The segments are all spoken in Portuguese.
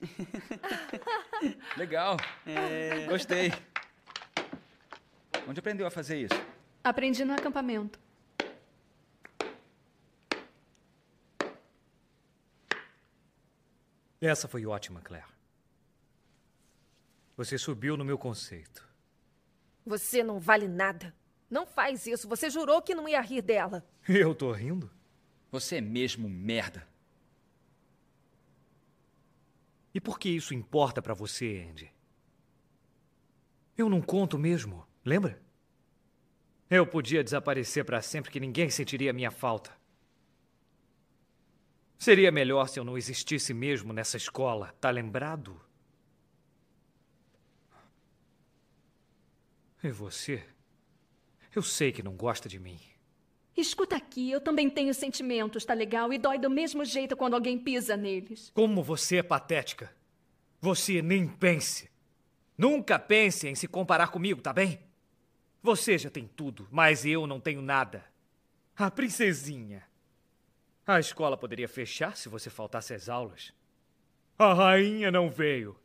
Legal. É... Gostei. Onde aprendeu a fazer isso? Aprendi no acampamento. Essa foi ótima, Claire. Você subiu no meu conceito. Você não vale nada. Não faz isso. Você jurou que não ia rir dela. Eu tô rindo? Você é mesmo um merda. E por que isso importa para você, Andy? Eu não conto mesmo, lembra? Eu podia desaparecer para sempre que ninguém sentiria minha falta. Seria melhor se eu não existisse mesmo nessa escola, tá lembrado? E você? Eu sei que não gosta de mim. Escuta aqui, eu também tenho sentimentos, tá legal? E dói do mesmo jeito quando alguém pisa neles. Como você é patética. Você nem pense. Nunca pense em se comparar comigo, tá bem? Você já tem tudo, mas eu não tenho nada. A princesinha. A escola poderia fechar se você faltasse às aulas. A rainha não veio.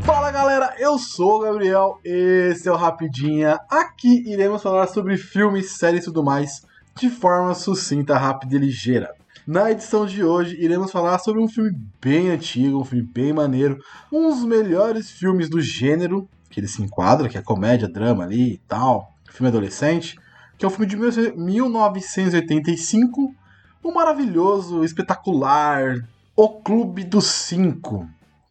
Fala galera, eu sou o Gabriel, esse é o Rapidinha. Aqui iremos falar sobre filmes, séries e tudo mais de forma sucinta, rápida e ligeira. Na edição de hoje iremos falar sobre um filme bem antigo, um filme bem maneiro, um dos melhores filmes do gênero que ele se enquadra, que é comédia, drama ali e tal, filme adolescente, que é um filme de 1985, o maravilhoso, espetacular O Clube dos Cinco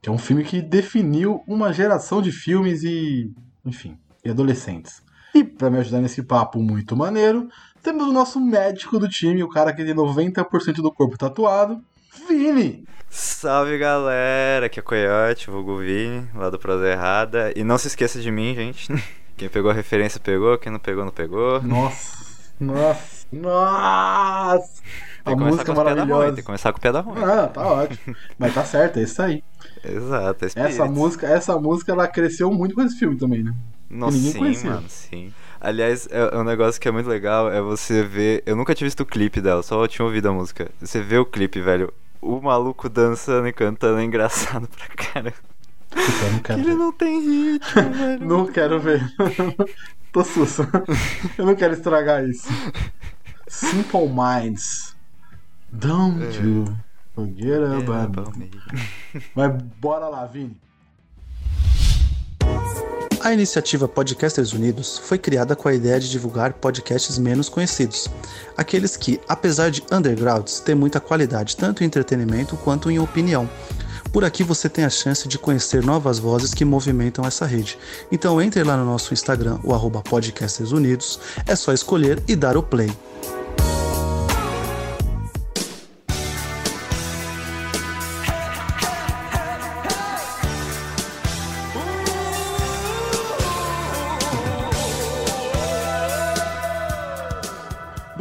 é um filme que definiu uma geração de filmes e, enfim, e adolescentes. E para me ajudar nesse papo muito maneiro, temos o nosso médico do time, o cara que tem 90% do corpo tatuado, Vini! Salve galera, aqui é Coyote, vulgo Vini, lá do Prosa Errada. E não se esqueça de mim, gente. Quem pegou a referência pegou, quem não pegou, não pegou. Nossa, nossa, nossa! Tem a música maravilhosa. Ruim, tem que começar com o pé da ruim. Ah, tá ótimo. Mas tá certo, é isso aí. Exato, é essa música, essa música ela cresceu muito com esse filme também, né? Nossa, sim, conhecia. mano, sim. Aliás, é, é um negócio que é muito legal, é você ver. Eu nunca tinha visto o clipe dela, só tinha ouvido a música. Você vê o clipe, velho. O maluco dançando e cantando é engraçado pra caramba. Não quero Ele ver. não tem ritmo, velho. Não quero ver. Tô susto. Eu não quero estragar isso. Simple Minds. Don't é. you forget about me. Mas bora lá, Vini. A iniciativa Podcasters Unidos foi criada com a ideia de divulgar podcasts menos conhecidos, aqueles que, apesar de undergrounds, têm muita qualidade tanto em entretenimento quanto em opinião. Por aqui você tem a chance de conhecer novas vozes que movimentam essa rede. Então entre lá no nosso Instagram, o arroba Podcasters Unidos, é só escolher e dar o play.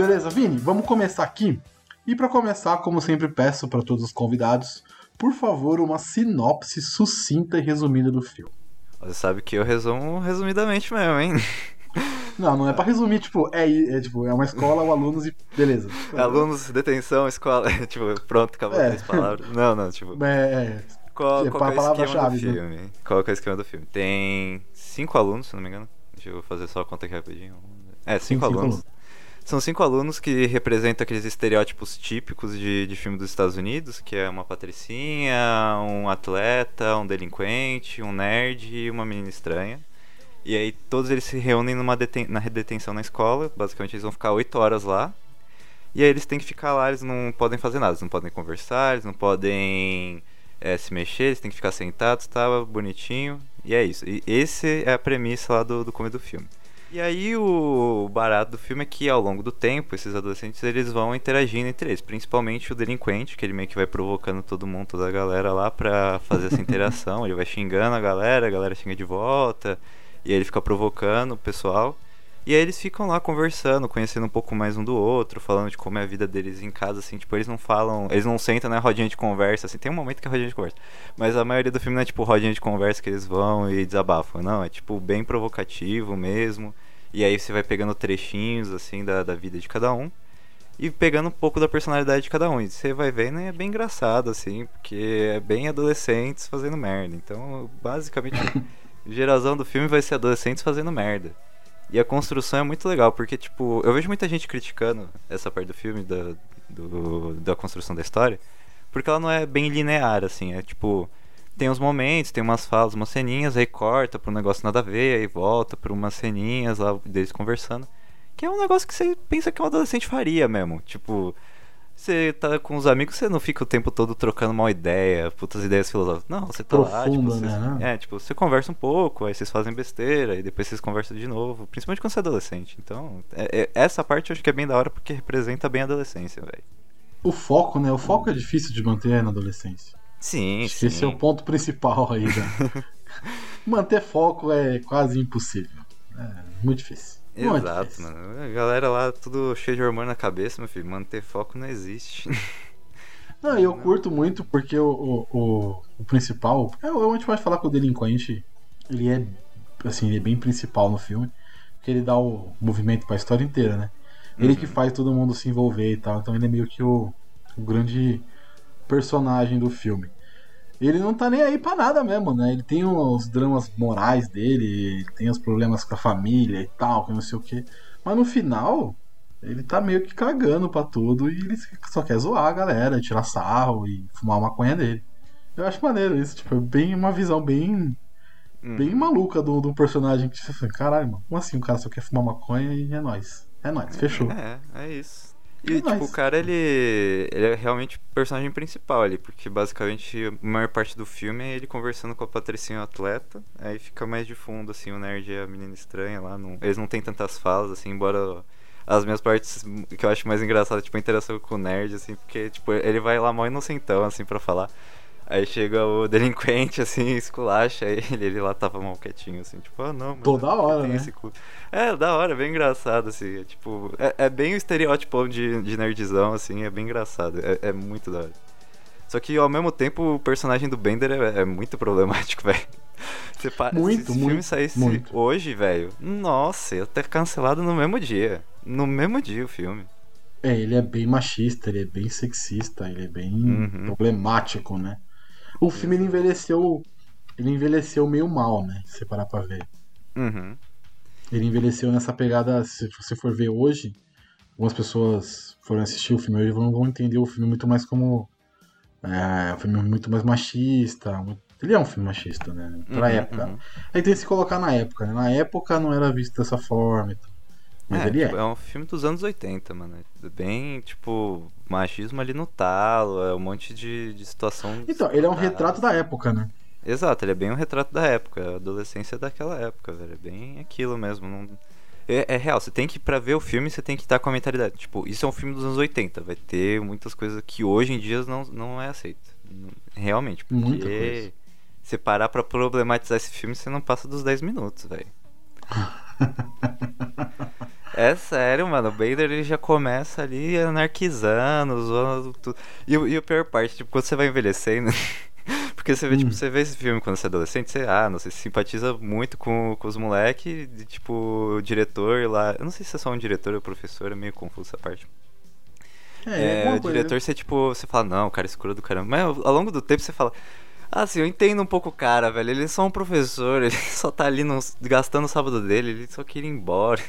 Beleza, Vini, vamos começar aqui. E para começar, como sempre peço para todos os convidados, por favor, uma sinopse sucinta e resumida do filme. Você sabe que eu resumo resumidamente mesmo, hein? Não, não é pra resumir, tipo, é, é, tipo, é uma escola, o alunos e beleza. Alunos, detenção, escola, tipo, pronto, acabou é. três palavras. Não, não, tipo. É, é. Qual, é qual é o esquema do né? filme? Né? Qual é o esquema do filme? Tem cinco alunos, se não me engano. Deixa eu fazer só a conta aqui rapidinho. É, cinco, Sim, cinco alunos. São cinco alunos que representam aqueles estereótipos típicos de, de filme dos Estados Unidos, que é uma patricinha, um atleta, um delinquente, um nerd e uma menina estranha. E aí todos eles se reúnem numa deten na detenção na escola, basicamente eles vão ficar oito horas lá. E aí eles têm que ficar lá, eles não podem fazer nada, eles não podem conversar, eles não podem é, se mexer, eles têm que ficar sentados, tá bonitinho. E é isso. E esse é a premissa lá do, do começo do filme. E aí o barato do filme é que ao longo do tempo, esses adolescentes eles vão interagindo entre eles, principalmente o delinquente, que ele meio que vai provocando todo mundo, toda a galera lá pra fazer essa interação, ele vai xingando a galera, a galera xinga de volta, e aí ele fica provocando o pessoal. E aí eles ficam lá conversando, conhecendo um pouco mais um do outro, falando de como é a vida deles em casa, assim, tipo, eles não falam, eles não sentam na né, rodinha de conversa, assim, tem um momento que é rodinha de conversa. Mas a maioria do filme não é tipo rodinha de conversa que eles vão e desabafam, não, é tipo bem provocativo mesmo. E aí você vai pegando trechinhos, assim, da, da vida de cada um. E pegando um pouco da personalidade de cada um. E você vai vendo e é bem engraçado, assim, porque é bem adolescentes fazendo merda. Então, basicamente, a geração do filme vai ser adolescentes fazendo merda. E a construção é muito legal, porque, tipo, eu vejo muita gente criticando essa parte do filme, da, do, da construção da história, porque ela não é bem linear, assim, é tipo, tem uns momentos, tem umas falas, umas ceninhas, aí corta pra um negócio nada a ver, aí volta pra umas ceninhas lá deles conversando, que é um negócio que você pensa que um adolescente faria mesmo, tipo, você tá com os amigos, você não fica o tempo todo trocando uma ideia, putas ideias filosóficas. Não, você tá Profunda, lá, tipo, você, né? é, tipo, você conversa um pouco, aí vocês fazem besteira, e depois vocês conversam de novo, principalmente quando você é adolescente. Então, é- é- essa parte eu acho que é bem da hora porque representa bem a adolescência, velho. O foco, né? O foco é difícil de manter na adolescência. Sim, Acho sim. esse é o ponto principal aí, né? Manter foco é quase impossível. É muito difícil. Exato, difícil. mano. A galera lá, tudo cheio de hormônio na cabeça, meu filho. Manter foco não existe. Não, e eu curto muito porque o, o, o, o principal. É, a gente pode falar que o delinquente. Ele é. Assim, ele é bem principal no filme. Porque ele dá o movimento pra história inteira, né? Ele que faz todo mundo se envolver e tal. Então ele é meio que o, o grande personagem do filme. Ele não tá nem aí pra nada mesmo, né? Ele tem os dramas morais dele, ele tem os problemas com a família e tal, que não sei o quê. Mas no final, ele tá meio que cagando pra tudo e ele só quer zoar a galera, tirar sarro e fumar a maconha dele. Eu acho maneiro isso, tipo, é bem uma visão bem bem maluca do, do personagem que você fala, caralho, mano, como assim o cara só quer fumar maconha e é nóis. É nóis, fechou. É, é isso. E, É tipo, o cara, ele, ele é realmente o personagem principal ali, porque basicamente a maior parte do filme é ele conversando com a Patricinha o atleta, aí fica mais de fundo, assim, o nerd e a menina estranha lá. Não, eles não têm tantas falas, assim, embora as minhas partes que eu acho mais engraçadas, tipo, a interação com o nerd, assim, porque, tipo, ele vai lá mó inocentão, assim, pra falar. Aí chega o delinquente, assim, esculacha ele, ele lá tava mal quietinho, assim, tipo, ah não, mas Toda é hora, né? É, da hora, é bem engraçado, assim, é, tipo, é, é bem o estereótipo de, de nerdzão, assim, é bem engraçado, é, é muito da hora. Só que ao mesmo tempo o personagem do Bender é, é muito problemático, velho. Pa- Muito, se esse muito, filme saísse muito. hoje, velho, nossa, ia ter cancelado no mesmo dia. No mesmo dia o filme. É, ele é bem machista, ele é bem sexista, ele é bem Uhum. problemático, né? O filme ele envelheceu. Ele envelheceu meio mal, né? Se você parar pra ver. Uhum. Ele envelheceu nessa pegada. Se você for ver hoje, algumas pessoas foram assistir o filme hoje vão, vão entender o filme muito mais como. É, um filme muito mais machista. muito- Ele é um filme machista, né? Pra Uhum, época. uhum. Aí tem que se colocar na época, né? Na época não era visto dessa forma e tal. Mas é, ele tipo, é. é um filme dos anos 80, mano. Bem, tipo, machismo ali no talo, é um monte de, de situação. Então, ele é um retrato da época, né? Exato, ele é bem um retrato da época, a adolescência daquela época, velho. É bem aquilo mesmo. não- É, é real, você tem que, pra ver o filme, você tem que estar com a mentalidade. Tipo, isso é um filme dos anos 80, vai ter muitas coisas que hoje em dia não, não é aceito. Realmente, porque Muita coisa. você parar pra problematizar esse filme, você não passa dos 10 minutos, velho. É sério, mano. O Bader ele já começa ali anarquizando, zoando tudo. E, o- e a pior parte, tipo, quando você vai envelhecendo. Porque você vê, Hum. tipo, você vê esse filme quando você é adolescente, você, ah, não sei, se simpatiza muito com, com os moleques, tipo, o diretor lá. Eu não sei se é só um diretor ou professor, é meio confuso essa parte. É, alguma o coisa, diretor, você, tipo, você fala, não, o cara é escuro do caramba. Mas ao longo do tempo você fala, ah, assim, eu entendo um pouco o cara, velho. Ele é só um professor, ele só tá ali no- gastando o sábado dele, ele só queria ir embora.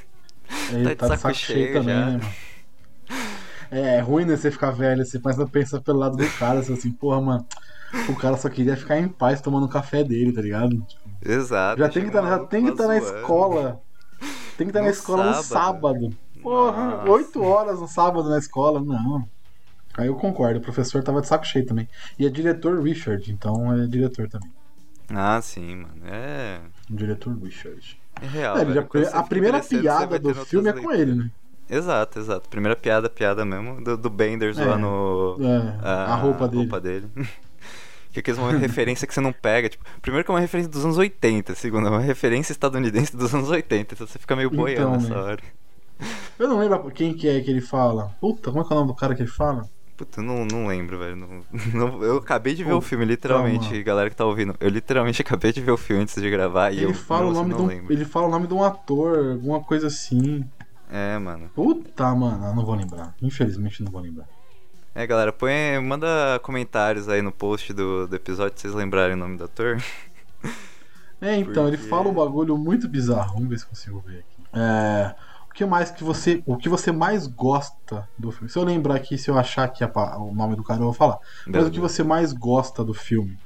Ele tá de saco cheio também, já. né, mano? É, é ruim, né, você ficar velho, você começa a pensar pelo lado do cara, assim, porra, mano, o cara só queria ficar em paz tomando o café dele, tá ligado? Tipo, Exato. já tem que estar um já tem que estar na zoando. escola. Tem que estar na No escola no sábado. sábado. Porra, oito horas no sábado na escola, não. Aí eu concordo, o professor tava de saco cheio também. E é diretor Richard, então é diretor também. Ah, sim, mano. É. Diretor Richard. É real. É, velho. já- a primeira piada do filme é com leituras. ele, né? Exato, exato. Primeira piada, piada mesmo, do, do Bender É. zoando É, a roupa dele. que aqueles uma referência que você não pega. Tipo, primeiro que é uma referência dos anos 80, segundo, é uma referência estadunidense dos anos 80, então você fica meio Então, boiando nessa né? hora. Eu não lembro quem que é que ele fala. Puta, como é que é o nome do cara que ele fala? Puta, não, não lembro, velho. Não, não, eu acabei de ver Pô, o filme, literalmente, calma. galera que tá ouvindo. Eu literalmente acabei de ver o filme antes de gravar ele e eu fala o nome não um, lembro. Ele fala o nome de um ator, alguma coisa assim. É, mano. Puta, mano, eu não vou lembrar. Infelizmente não vou lembrar. É, galera, põe, manda comentários aí no post do, do episódio se vocês lembrarem o nome do ator. É, então, Porque... ele fala um bagulho muito bizarro. Vamos ver se consigo ver aqui. É que mais que você, o que você mais gosta do filme? Se eu lembrar aqui, se eu achar aqui a, o nome do cara, eu vou falar. Mas o que você mais gosta do filme?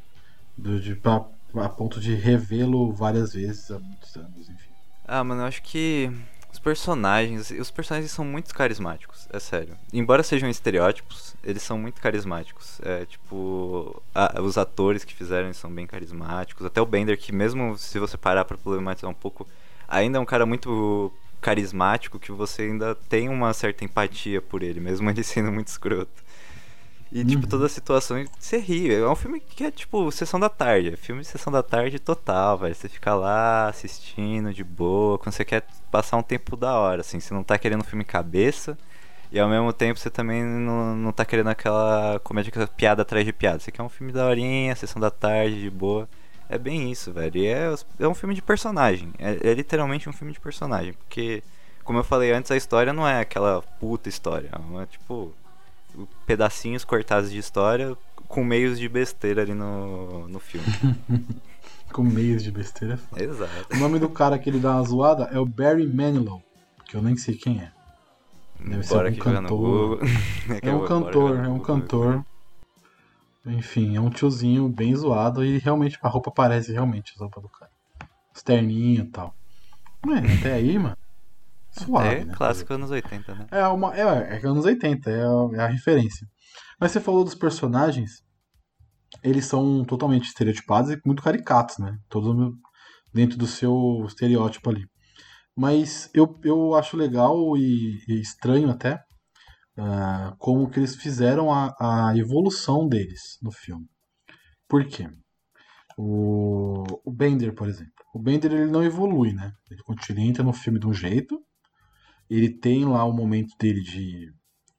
Do, de, pra, a ponto de revê-lo várias vezes há muitos anos, enfim. Ah, mano, eu acho que os personagens, os personagens são muito carismáticos, é sério. Embora sejam estereótipos, eles são muito carismáticos. É, tipo, a, os atores que fizeram são bem carismáticos. Até o Bender, que mesmo se você parar para problematizar um pouco, ainda é um cara muito carismático que você ainda tem uma certa empatia por ele, mesmo ele sendo muito escroto. E, tipo, uhum. toda a situação, você ri. É um filme que é, tipo, sessão da tarde. É filme de sessão da tarde total, velho. Você fica lá assistindo de boa, quando você quer passar um tempo da hora, assim. Você não tá querendo um filme cabeça. E ao mesmo tempo você também não, não tá querendo aquela comédia, aquela piada atrás de piada. Você quer um filme da horinha, sessão da tarde, de boa. É bem isso, velho. E é, é um filme de personagem. É, é, literalmente um filme de personagem. Porque, como eu falei antes, a história não é aquela puta história. É tipo pedacinhos cortados de história com meios de besteira ali no, no filme. com meios de besteira é foda. Exato. O nome do cara que ele dá uma zoada é o Barry Manilow, que eu nem sei quem é. Deve Bora ser um cantor. é um cantor, é um cantor. Enfim, é um tiozinho bem zoado e realmente a roupa parece realmente a roupa do cara. Externinho e tal. É, até aí, mano. Suave. É né, clássico anos 80, né? É, uma, é, é anos 80, é a, é a referência. Mas você falou dos personagens, eles são totalmente estereotipados e muito caricatos, né? Todos dentro do seu estereótipo ali. Mas eu, eu acho legal e, e estranho até uh, como que eles fizeram a, a evolução deles no filme. Por quê? O, o Bender, por exemplo. O Bender ele não evolui, né? Ele continua entra no filme de um jeito. Ele tem lá o momento dele de,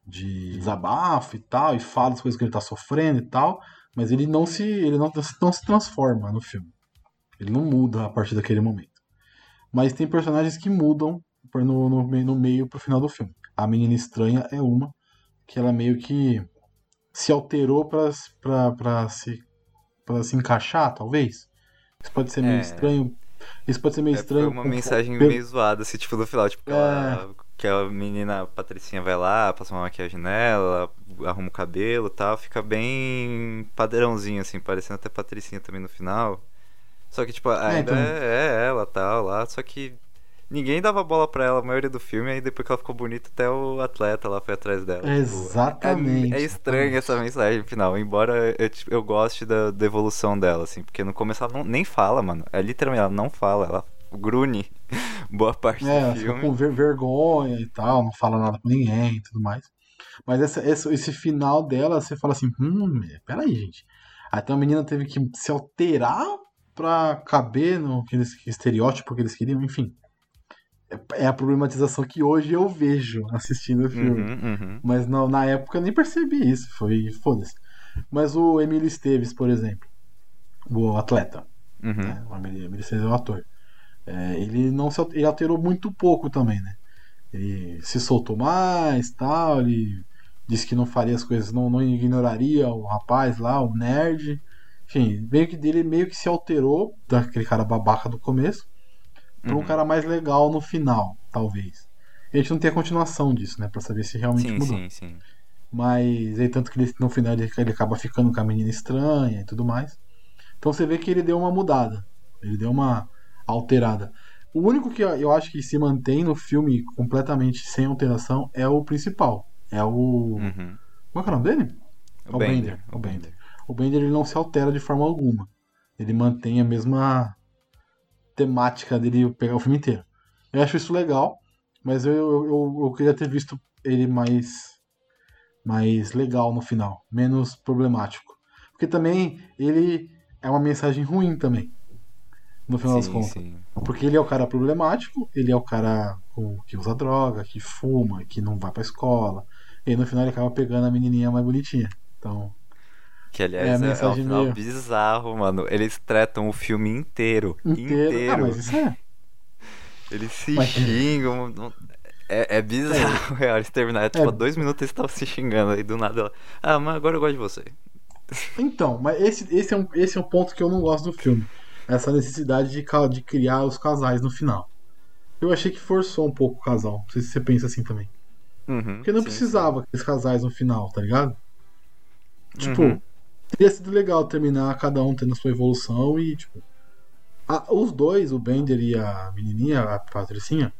de desabafo e tal, e fala as coisas que ele tá sofrendo e tal, mas ele não se ele não, não se transforma no filme. Ele não muda a partir daquele momento. Mas tem personagens que mudam no, no, no meio pro final do filme. A Menina Estranha é uma que ela meio que se alterou para se para se encaixar, talvez. Isso pode ser meio é. estranho. Isso pode ser meio é, estranho. Foi uma mensagem meio zoada, assim, tipo, no final, tipo, ela, é. que a menina a Patricinha vai lá, passa uma maquiagem nela, arruma o cabelo e tal, fica bem padrãozinho, assim, parecendo até Patricinha também no final. Só que, tipo, é, ainda então... é, é ela tal lá, só que ninguém dava bola pra ela a maioria do filme, aí depois que ela ficou bonita, até o atleta lá foi atrás dela. Tipo, Exatamente. Tipo, é, é, estranho essa mensagem final, embora eu, eu goste da, da, evolução dela, assim, porque no começo ela não, nem fala, mano. É literalmente, ela não fala, ela grune boa parte é, do filme. com ver vergonha e tal, não fala nada com ninguém e tudo mais. Mas essa, esse, esse final dela, você fala assim, hum, peraí, gente. Até a menina teve que se alterar pra caber no aquele estereótipo que eles queriam, enfim é a problematização que hoje eu vejo assistindo o filme. Uhum, uhum. Mas não, na época eu nem percebi isso. Foi foda-se. Mas o Emílio Esteves, por exemplo, o atleta, uhum. né? o Emílio Esteves é o ator. É, ele não se, ele alterou muito pouco também, né? Ele se soltou mais, tal. Ele disse que não faria as coisas, não, não ignoraria o rapaz lá, o nerd. Enfim, meio que dele meio que se alterou daquele cara babaca do começo para um uhum. cara mais legal no final, talvez. E a gente não tem a continuação disso, né? Pra saber se realmente sim, mudou. Sim, sim. Mas aí, tanto que ele, no final ele, ele acaba ficando com a menina estranha e tudo mais. Então você vê que ele deu uma mudada. Ele deu uma alterada. O único que eu acho que se mantém no filme completamente sem alteração é o principal. É o. Uhum. Qual é o nome dele? O, o Bender. Bender. O Bender. O Bender ele não se altera de forma alguma. Ele mantém a mesma temática dele pegar o filme inteiro. Eu acho isso legal, mas eu, eu, eu queria ter visto ele mais, mais legal no final, menos problemático. Porque também ele é uma mensagem ruim também, no final sim, das contas. Sim. Porque ele é o cara problemático, ele é o cara que usa droga, que fuma, que não vai pra escola, E no final ele acaba pegando a menininha mais bonitinha. Então. Que aliás é, é, é um final meio... bizarro, mano. Eles tratam o filme inteiro. Inteiro. inteiro. Ah, mas isso é. Eles se mas... xingam. É, é bizarro, é. Eles terminaram, tipo, é. dois minutos eles estavam se xingando aí do nada. Ela, ah, mas agora eu gosto de você. Então, mas esse, esse, é um, esse é um ponto que eu não gosto do filme. Essa necessidade de, de criar os casais no final. Eu achei que forçou um pouco o casal. Não sei se você pensa assim também. Uhum, Porque não sim, precisava sim. aqueles casais no final, tá ligado? Tipo, uhum. Teria sido legal terminar cada um tendo a sua evolução e, tipo. A, os dois, o Bender e a menininha, a Patricinha,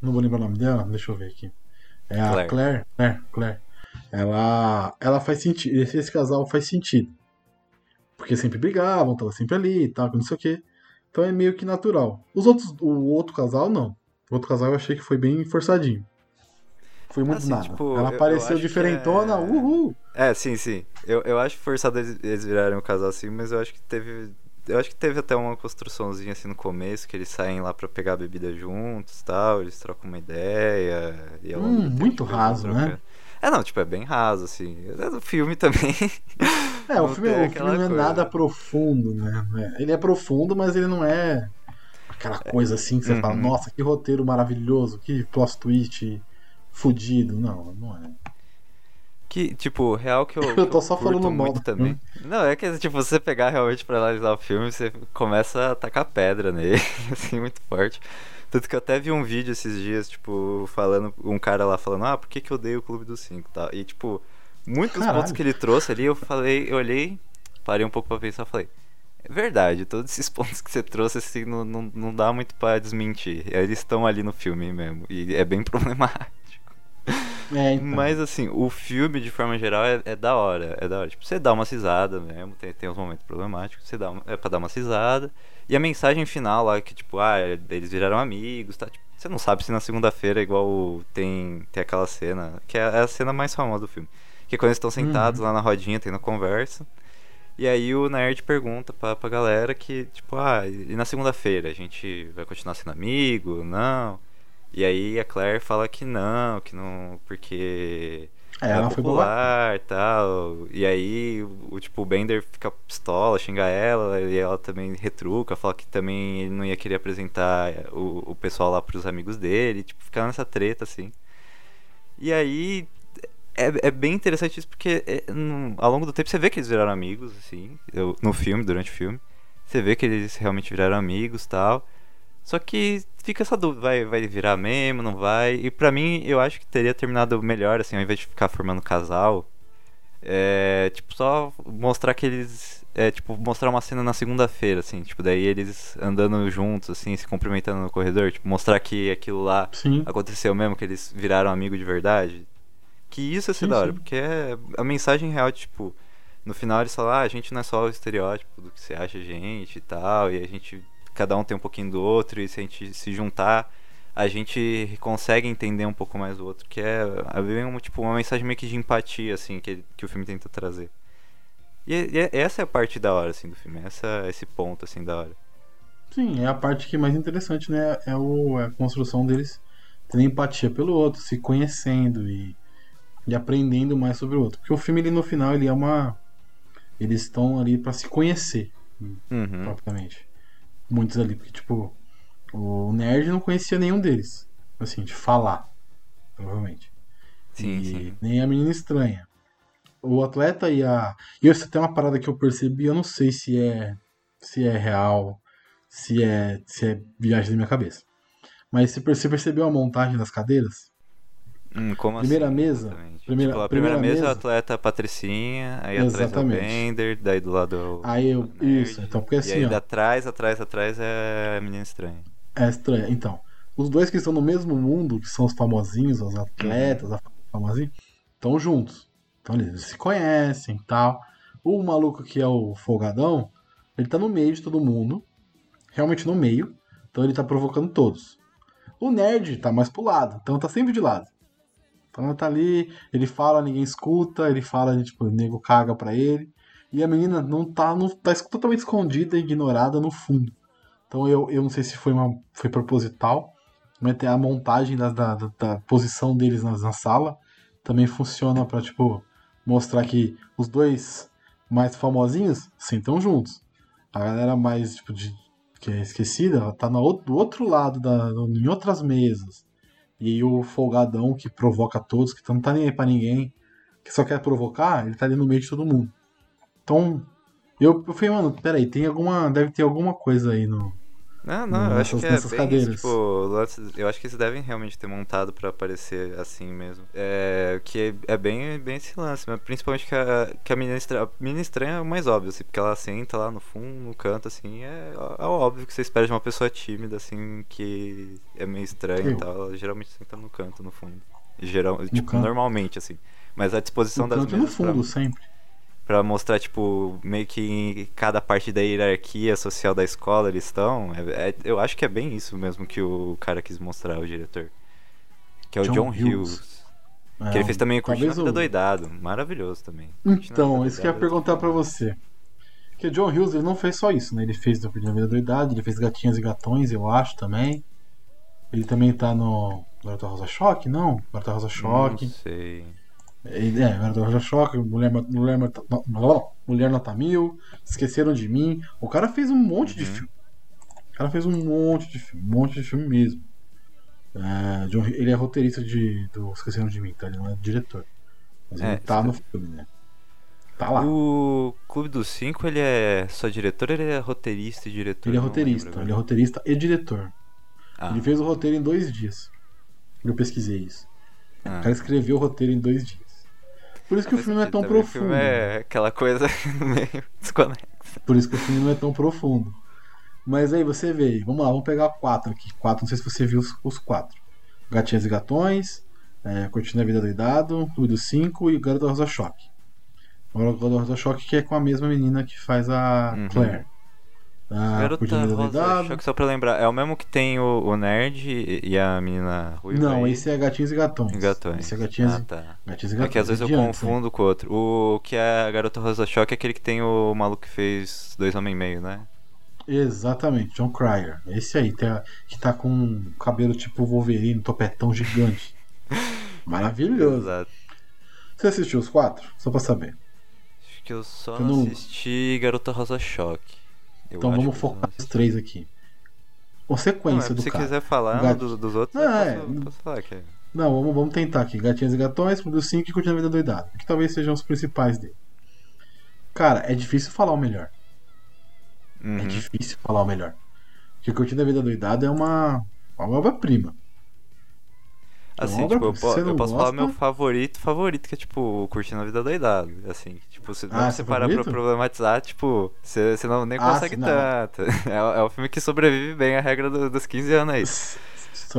não vou lembrar o nome dela, deixa eu ver aqui. É a Claire. Claire, Claire, Claire. Ela, ela faz sentido. Esse, esse casal faz sentido. Porque sempre brigavam, tava sempre ali e tal, não sei o quê. Então é meio que natural. Os outros, o outro casal, não. O outro casal eu achei que foi bem forçadinho. Foi muito assim, nada. Tipo, ela apareceu diferentona, é... uhul! É, sim, sim. Eu, eu acho forçado eles, eles virarem um casal assim, mas eu acho que teve. Eu acho que teve até uma construçãozinha assim no começo, que eles saem lá pra pegar a bebida juntos tal, eles trocam uma ideia. E hum, muito raso, né? É, não, tipo, é bem raso, assim. É do filme também. É, o filme, o filme não é nada profundo, né? É, ele é profundo, mas ele não é aquela coisa assim que você uhum. fala, nossa, que roteiro maravilhoso, que plot twist fudido. Não, não é. Que, tipo, real que eu. eu tô só falando muito também. Não, é que, tipo, você pegar realmente pra analisar o filme, você começa a tacar pedra nele, assim, muito forte. Tanto que eu até vi um vídeo esses dias, tipo, falando, um cara lá falando, ah, por que, que eu odeio o Clube dos Cinco tá? E, tipo, muitos Caralho. pontos que ele trouxe ali, eu falei, eu olhei, parei um pouco pra pensar e falei, é verdade, todos esses pontos que você trouxe, assim, não, não, não dá muito pra desmentir. Eles estão ali no filme mesmo, e é bem problemático. É, então. Mas assim, o filme, de forma geral, é, é, da hora. É da hora. Tipo, você dá uma cisada mesmo, tem, tem uns momentos problemáticos, você dá uma, é pra dar uma cisada. E a mensagem final lá, que tipo, ah, eles viraram amigos, tá? Tipo, você não sabe se na segunda-feira, igual tem, tem aquela cena, que é, é a cena mais famosa do filme. Que é quando eles estão sentados uhum. lá na rodinha, tendo conversa. E aí o nerd pergunta pra, pra galera que, tipo, ah, e na segunda-feira a gente vai continuar sendo amigo? Não. E aí a Claire fala que não, que não, porque é, ela é popular e tal. E aí, o tipo, o Bender fica pistola, xinga ela, e ela também retruca, fala que também ele não ia querer apresentar o, o pessoal lá pros amigos dele, tipo, fica nessa treta, assim. E aí, é, é bem interessante isso, porque é, no, ao longo do tempo você vê que eles viraram amigos, assim, eu, no filme, durante o filme. Você vê que eles realmente viraram amigos tal. Só que fica essa dúvida, vai, vai virar mesmo, não vai? E pra mim, eu acho que teria terminado melhor, assim, ao invés de ficar formando casal. É, tipo, só mostrar que eles. É, tipo, mostrar uma cena na segunda-feira, assim, tipo, daí eles andando juntos, assim, se cumprimentando no corredor, tipo, mostrar que aquilo lá sim. aconteceu mesmo, que eles viraram amigo de verdade. Que isso ia ser da hora, porque é a mensagem real, tipo, no final eles falam, ah, a gente não é só o estereótipo do que você acha a gente e tal, e a gente cada um tem um pouquinho do outro, e se a gente se juntar, a gente consegue entender um pouco mais o outro, que é, é uma, tipo, uma mensagem meio que de empatia, assim, que, que o filme tenta trazer. E, e essa é a parte da hora, assim, do filme, essa, esse ponto, assim, da hora. Sim, é a parte que é mais interessante, né? É, o, é a construção deles tendo empatia pelo outro, se conhecendo e, e aprendendo mais sobre o outro. Porque o filme, ele, no final, ele é uma... Eles estão ali para se conhecer, uhum. propriamente muitos ali, porque, tipo, o nerd não conhecia nenhum deles. Assim, de falar, provavelmente. Sim, e sim. Nem a menina estranha. O atleta e a. E isso tem uma parada que eu percebi, eu não sei se é. se é real, se é. se é viagem da minha cabeça. Mas você percebeu a montagem das cadeiras? Hum, como primeira assim? mesa. Primeira, tipo, a primeira, primeira mesa, mesa, o atleta Patricinha, aí Exatamente. atrás é o Bender, daí do lado Aí eu. Isso, então porque assim. E aí ó, atrás, atrás, atrás é a menina estranha. É estranha. Então, os dois que estão no mesmo mundo, que são os famosinhos, os atletas, uhum. famosinhos, estão juntos. Então eles se conhecem e tal. O maluco que é o folgadão, ele tá no meio de todo mundo. Realmente no meio. Então ele tá provocando todos. O nerd tá mais pro lado, então tá sempre de lado. Então ela tá ali, ele fala, ninguém escuta, ele fala, tipo, o nego caga pra ele. E a menina não tá, não, tá totalmente escondida, ignorada no fundo. Então eu, eu não sei se foi, uma, foi proposital, mas a montagem da, da, da posição deles na, na sala também funciona pra, tipo, mostrar que os dois mais famosinhos sentam juntos. A galera mais, tipo, de, que é esquecida, ela tá no do outro lado, da, em outras mesas. E o folgadão que provoca todos, que não tá nem aí pra ninguém, que só quer provocar, ele tá ali no meio de todo mundo. Então, eu, eu falei, mano, peraí, tem alguma. Deve ter alguma coisa aí no, não, não, eu acho que é bem isso, tipo, eu acho que eles devem realmente ter montado pra aparecer assim mesmo. É, que é, é bem, bem esse lance, mas principalmente que a, que a menina estranha, a menina estranha é o mais óbvio, assim, porque ela senta lá no fundo, no canto, assim, é, é óbvio que você espera de uma pessoa tímida, assim, que é meio estranha e tal, ela geralmente senta no canto, no fundo. Geral, tipo, canto. normalmente, assim. Mas a disposição No das canto no mesas pra- fundo, sempre. Pra mostrar, tipo, meio que em cada parte da hierarquia social da escola eles estão. É- é- eu acho que é bem isso mesmo que o cara quis mostrar, o diretor. Que é o John John, Hughes. Hughes. É, que ele fez também o Curtindo a o- Doidado. Maravilhoso também. Curtindo a Então, isso que eu ia Doidado. perguntar pra você. Porque John Hughes ele não fez só isso, né? Ele fez o Primeira Vida Doidade, ele fez Gatinhas e Gatões, eu acho também. Ele também tá no Garota Rosa Choque, não? Garota Rosa Choque. Não sei. É, Garota Rosa Choque, Mulher, Mulher, Mulher Nota Mil, Esqueceram de Mim. O cara fez um monte de Uhum. filme. O cara fez um monte de filme, um monte de filme mesmo. É, John- ele é roteirista de, do Esqueceram de Mim, tá? Ele não é diretor. Mas É, ele tá no filme, né? Tá lá. O Clube dos Cinco, ele é só diretor ou ele é roteirista e diretor? Ele é roteirista, lembro ele é agora. roteirista e diretor. Ah, Ele fez o roteiro em dois dias. Eu pesquisei isso. ah. O cara escreveu o roteiro em dois dias. Por isso que o filme não é tão profundo. é aquela coisa meio desconexa. Por isso que o filme não é tão profundo. Mas aí você vê, vamos lá, vamos pegar quatro aqui. Quatro, não sei se você viu os, os quatro. Gatinhas e Gatões, é, Curtindo a Vida Doidado, Clube dos Cinco e Garota Rosa Choque. Agora o Garota Rosa Choque que é com a mesma menina que faz a Uhum. Claire. A Garota Vida Rosa, Doidado. Choque, só pra lembrar, é o mesmo que tem o, o Nerd e, a menina ruiva Não, aí? esse é Gatinhos e Gatões. E Gatões. Esse é Gatinhas, Ah, tá. Gatinhos e É Gatões. que às vezes eu confundo com o outro. O que é a Garota Rosa Choque é aquele que tem o maluco que fez Dois Homens e Meio, né? Exatamente, John Cryer. Esse aí, tá- que tá com um cabelo tipo Wolverine, topetão gigante. Maravilhoso. Exato. Você assistiu os quatro? Só pra saber. Acho que eu só Eu não- assisti Garota Rosa Choque. Eu então vamos focar nos três aqui. Ou Não, é, do se cara. quiser falar Gat- do- dos outros, Não, eu é. posso, posso falar que é. Não, vamos, vamos tentar aqui. Gatinhas e Gatões, Clube dos 5 e Curtindo a Vida Doidada. Que talvez sejam os principais dele. Cara, é difícil falar o melhor. É Uhum. difícil falar o melhor. Porque Curtindo a Vida Doidada é uma, uma obra-prima. Assim, obra, tipo, eu, eu posso falar gosta- meu favorito, favorito, que é tipo, curtindo a vida doidado. Assim, tipo, se Ah, você seu parar pra problematizar, tipo, você, você não nem Ah, consegue não. tanto. É, é um filme que sobrevive bem à regra do- dos 15 anos aí.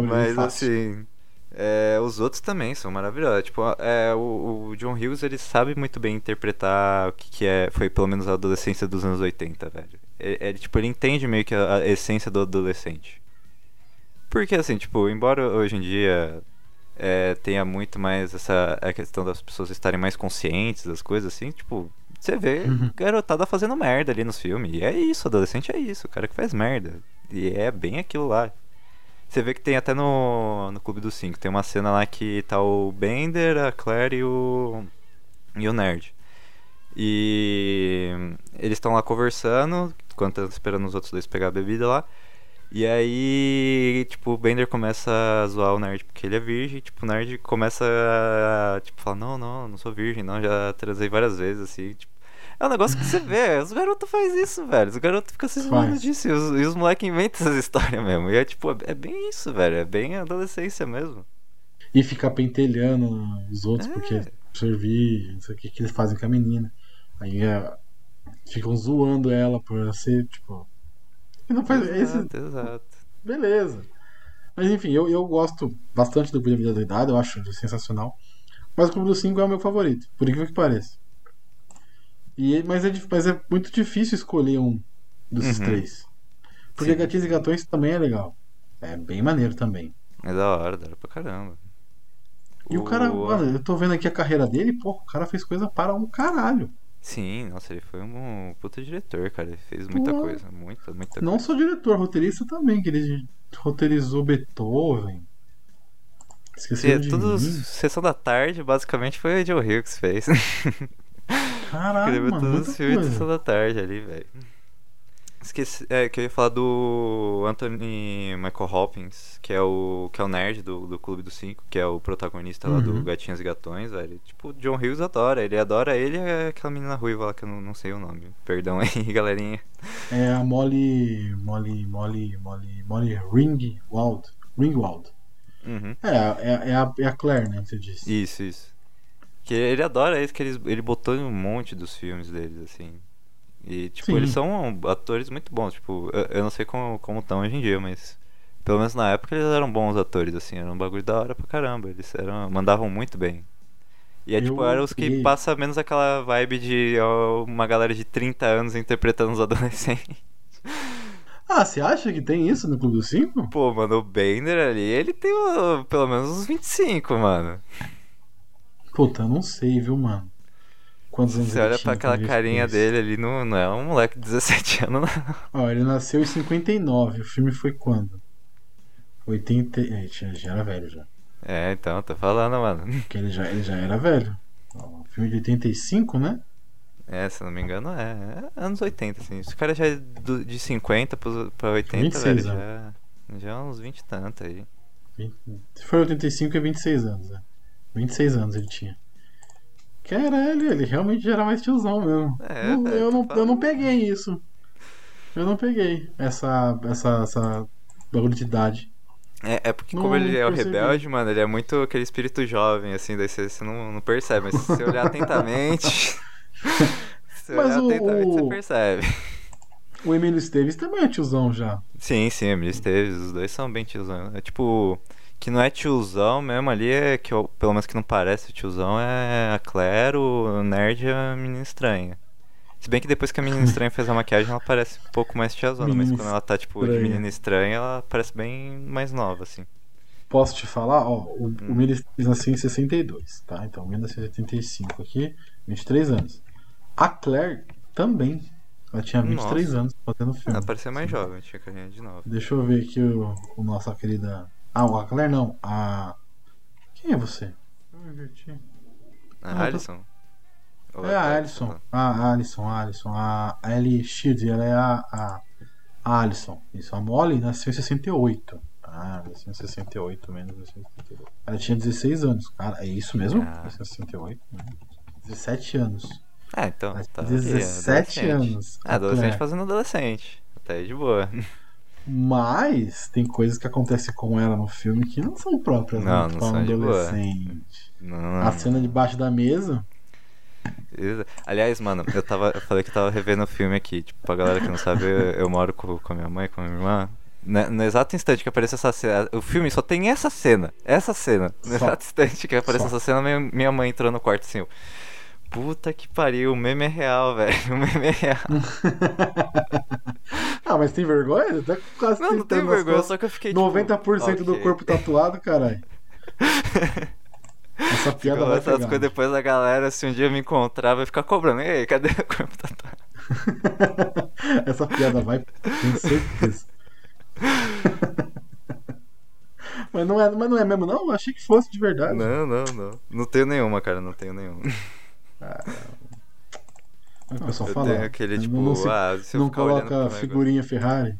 Mas fácil. assim, é, os outros também são maravilhosos. Tipo, é, o, o John Hughes ele sabe muito bem interpretar o que, que é, foi pelo menos a adolescência dos anos 80, velho. Ele, ele, tipo, ele entende meio que a, a essência do adolescente. Porque assim, tipo, embora hoje em dia é, tenha muito mais essa a questão das pessoas estarem mais conscientes das coisas, assim, tipo, você vê Uhum. garotada fazendo merda ali nos filmes. E é isso, adolescente é isso, o cara que faz merda. E é bem aquilo lá. Você vê que tem até no, no Clube dos Cinco, tem uma cena lá que tá o Bender, a Claire e o. e o Nerd. E eles estão lá conversando, enquanto estão esperando os outros dois pegar a bebida lá. E aí, tipo, o Bender começa a zoar o Nerd porque ele é virgem, e, tipo, o Nerd começa a, tipo, falar, não, não, não sou virgem, não, já transei várias vezes, assim, tipo. É um negócio que você vê, os garotos fazem isso, velho. Os garotos ficam se zoando disso. E os, e os moleques inventam essas histórias mesmo. E é tipo, é, é bem isso, velho. É bem adolescência mesmo. E ficar pentelhando os outros É. porque servir, não sei o que, que eles fazem com a menina. Aí é, ficam zoando ela por ela ser, tipo. Não faz. Esse, Exato, exato. beleza. Mas enfim, eu, eu gosto bastante do Clube da Doidada, eu acho sensacional. Mas o Clube dos 5 é o meu favorito, por incrível que pareça. E, mas, é, mas é muito difícil escolher um desses Uhum. três. Porque Sim. Gatinhos e Gatões também é legal. É bem maneiro também. É da hora, da hora pra caramba. E o cara, mano, eu tô vendo aqui a carreira dele, pô, o cara fez coisa para um caralho. Sim, nossa, ele foi um puta diretor, cara. Ele fez muita Pô. coisa, muita, muita Não coisa. só diretor, roteirista também, que ele roteirizou Beethoven. Esqueceram de tudo mim? Sessão da Tarde, basicamente, foi o Joe Hill que fez. Caralho, Escreveu mano, todos os filmes de. Sessão da Tarde ali, velho. Esqueci, é, que eu ia falar do Anthony Michael Hopkins, que é o, que é o nerd do, do Clube dos Cinco, que é o protagonista lá do Uhum. Gatinhos e Gatões, velho. Tipo, o John Hughes adora, ele adora ele e aquela menina ruiva lá que eu não, não sei o nome. Perdão aí, galerinha. É a Molly. Molly. Molly. Molly. Molly Ringwald. Ringwald. Uhum. É, é, é, a, é a Claire, né? que Você disse. Isso, isso. Que ele adora isso, que eles, ele botou em um monte dos filmes deles, assim. E, tipo, Sim. eles são atores muito bons. Tipo, eu, eu não sei como estão hoje em dia, mas. Pelo menos na época eles eram bons atores, assim. Era um bagulho da hora pra caramba. Eles eram, mandavam muito bem. E é, tipo, eram os que passa menos aquela vibe de ó, uma galera de 30 anos interpretando os adolescentes. Ah, você acha que tem isso no Clube dos Cinco? Pô, mano, o Bender ali, ele tem pelo menos uns 25, mano. Puta, eu não sei, viu, mano? Quantos anos Você olha pra aquela carinha dele ali, não, não é um moleque de 17 anos, não. Ó, ele nasceu em 59. O filme foi quando? 80. É, já, já era velho já. É, então, tô falando, mano. Porque ele já, ele já era velho. Ó, filme de 85, né? É, se não me engano, é, é anos 80, assim. Esse cara já é do- de 50 pros- pra 80, 26 velho, já, já é uns 20 e tanto aí. 20 Se for 85, é 26 anos, né? 26 anos ele tinha. Caralho, ele realmente era mais tiozão mesmo. É, eu, não, eu não peguei isso. Eu não peguei essa, essa, essa bagulho de idade. É, é porque Não como ele é o rebelde, mano, ele é muito aquele espírito jovem, assim, daí você, você não, não percebe, mas se você olhar atentamente... se você Mas olhar o- atentamente, você percebe. O Emílio Esteves também é tiozão já. Sim, sim, Emily Esteves, os dois são bem tiozão. É tipo, que não é tiozão mesmo ali, é que eu- pelo menos que não parece tiozão, é a Claire, o nerd e a menina estranha. Se bem que depois que a menina estranha fez a maquiagem, ela parece um pouco mais tiazona, mas Menina quando ela tá tipo de estranha. menina estranha, ela parece bem mais nova, assim. Posso te falar? Ó, o, Hum. o Emílio Esteves nasceu em 62, tá? Então, 1985 aqui, 23 anos. A Claire também. Ela tinha 23 Nossa. anos fazendo filme. Ela parecia mais jovem, tinha carinha de nova. Deixa eu ver aqui o, o nossa querida. Ah, o- a Claire não. A. Quem é você? Ah, tô- Alison? Ou É a lá. Ah, a Alison, a Alison. A a Ellie Shield, ela é a, a, a Alison. Isso. A Molly nasceu em 68. Ah, nasceu em 68 menos 68. Ela tinha 16 anos. Cara, é isso mesmo? Ah. Nasceu em 68? Né? 17 anos. Ah, então. Ela Tá, tinha ok, 17 adolescente. anos. Ah, adolescente fazendo adolescente. Até aí de boa. Mas tem coisas que acontecem com ela no filme que não são próprias Não, né, não um são de boa. adolescente. Não, A cena debaixo da mesa. Aliás, mano, eu tava. Eu falei que eu tava revendo o filme aqui. Tipo, pra galera que não sabe, eu, eu moro com, com a minha mãe, com a minha irmã. Na- No, exato instante que aparece essa cena. O filme só tem essa cena. Essa cena. No Só. exato instante que aparece Só. essa cena, minha, minha mãe entrou no quarto assim. eu, Puta que pariu, o meme é real, velho. O meme é real. ah, mas tem vergonha? Tá quase Não, não nas vergonha, só que eu fiquei tipo. 90% do corpo tatuado, caralho. Essa piada vai pegar. coisas depois a galera, se um dia me encontrar, vai ficar cobrando. Ei, cadê o corpo tatuado? Essa piada vai, tenho certeza. mas, não é, mas não é mesmo, não? Eu achei que fosse de verdade. Não, não, não. Não tenho nenhuma, cara, não tenho nenhuma. O pessoal Eu fala. tenho aquele, não- tipo, não, se- ah, se não coloca negócio- figurinha Ferrari.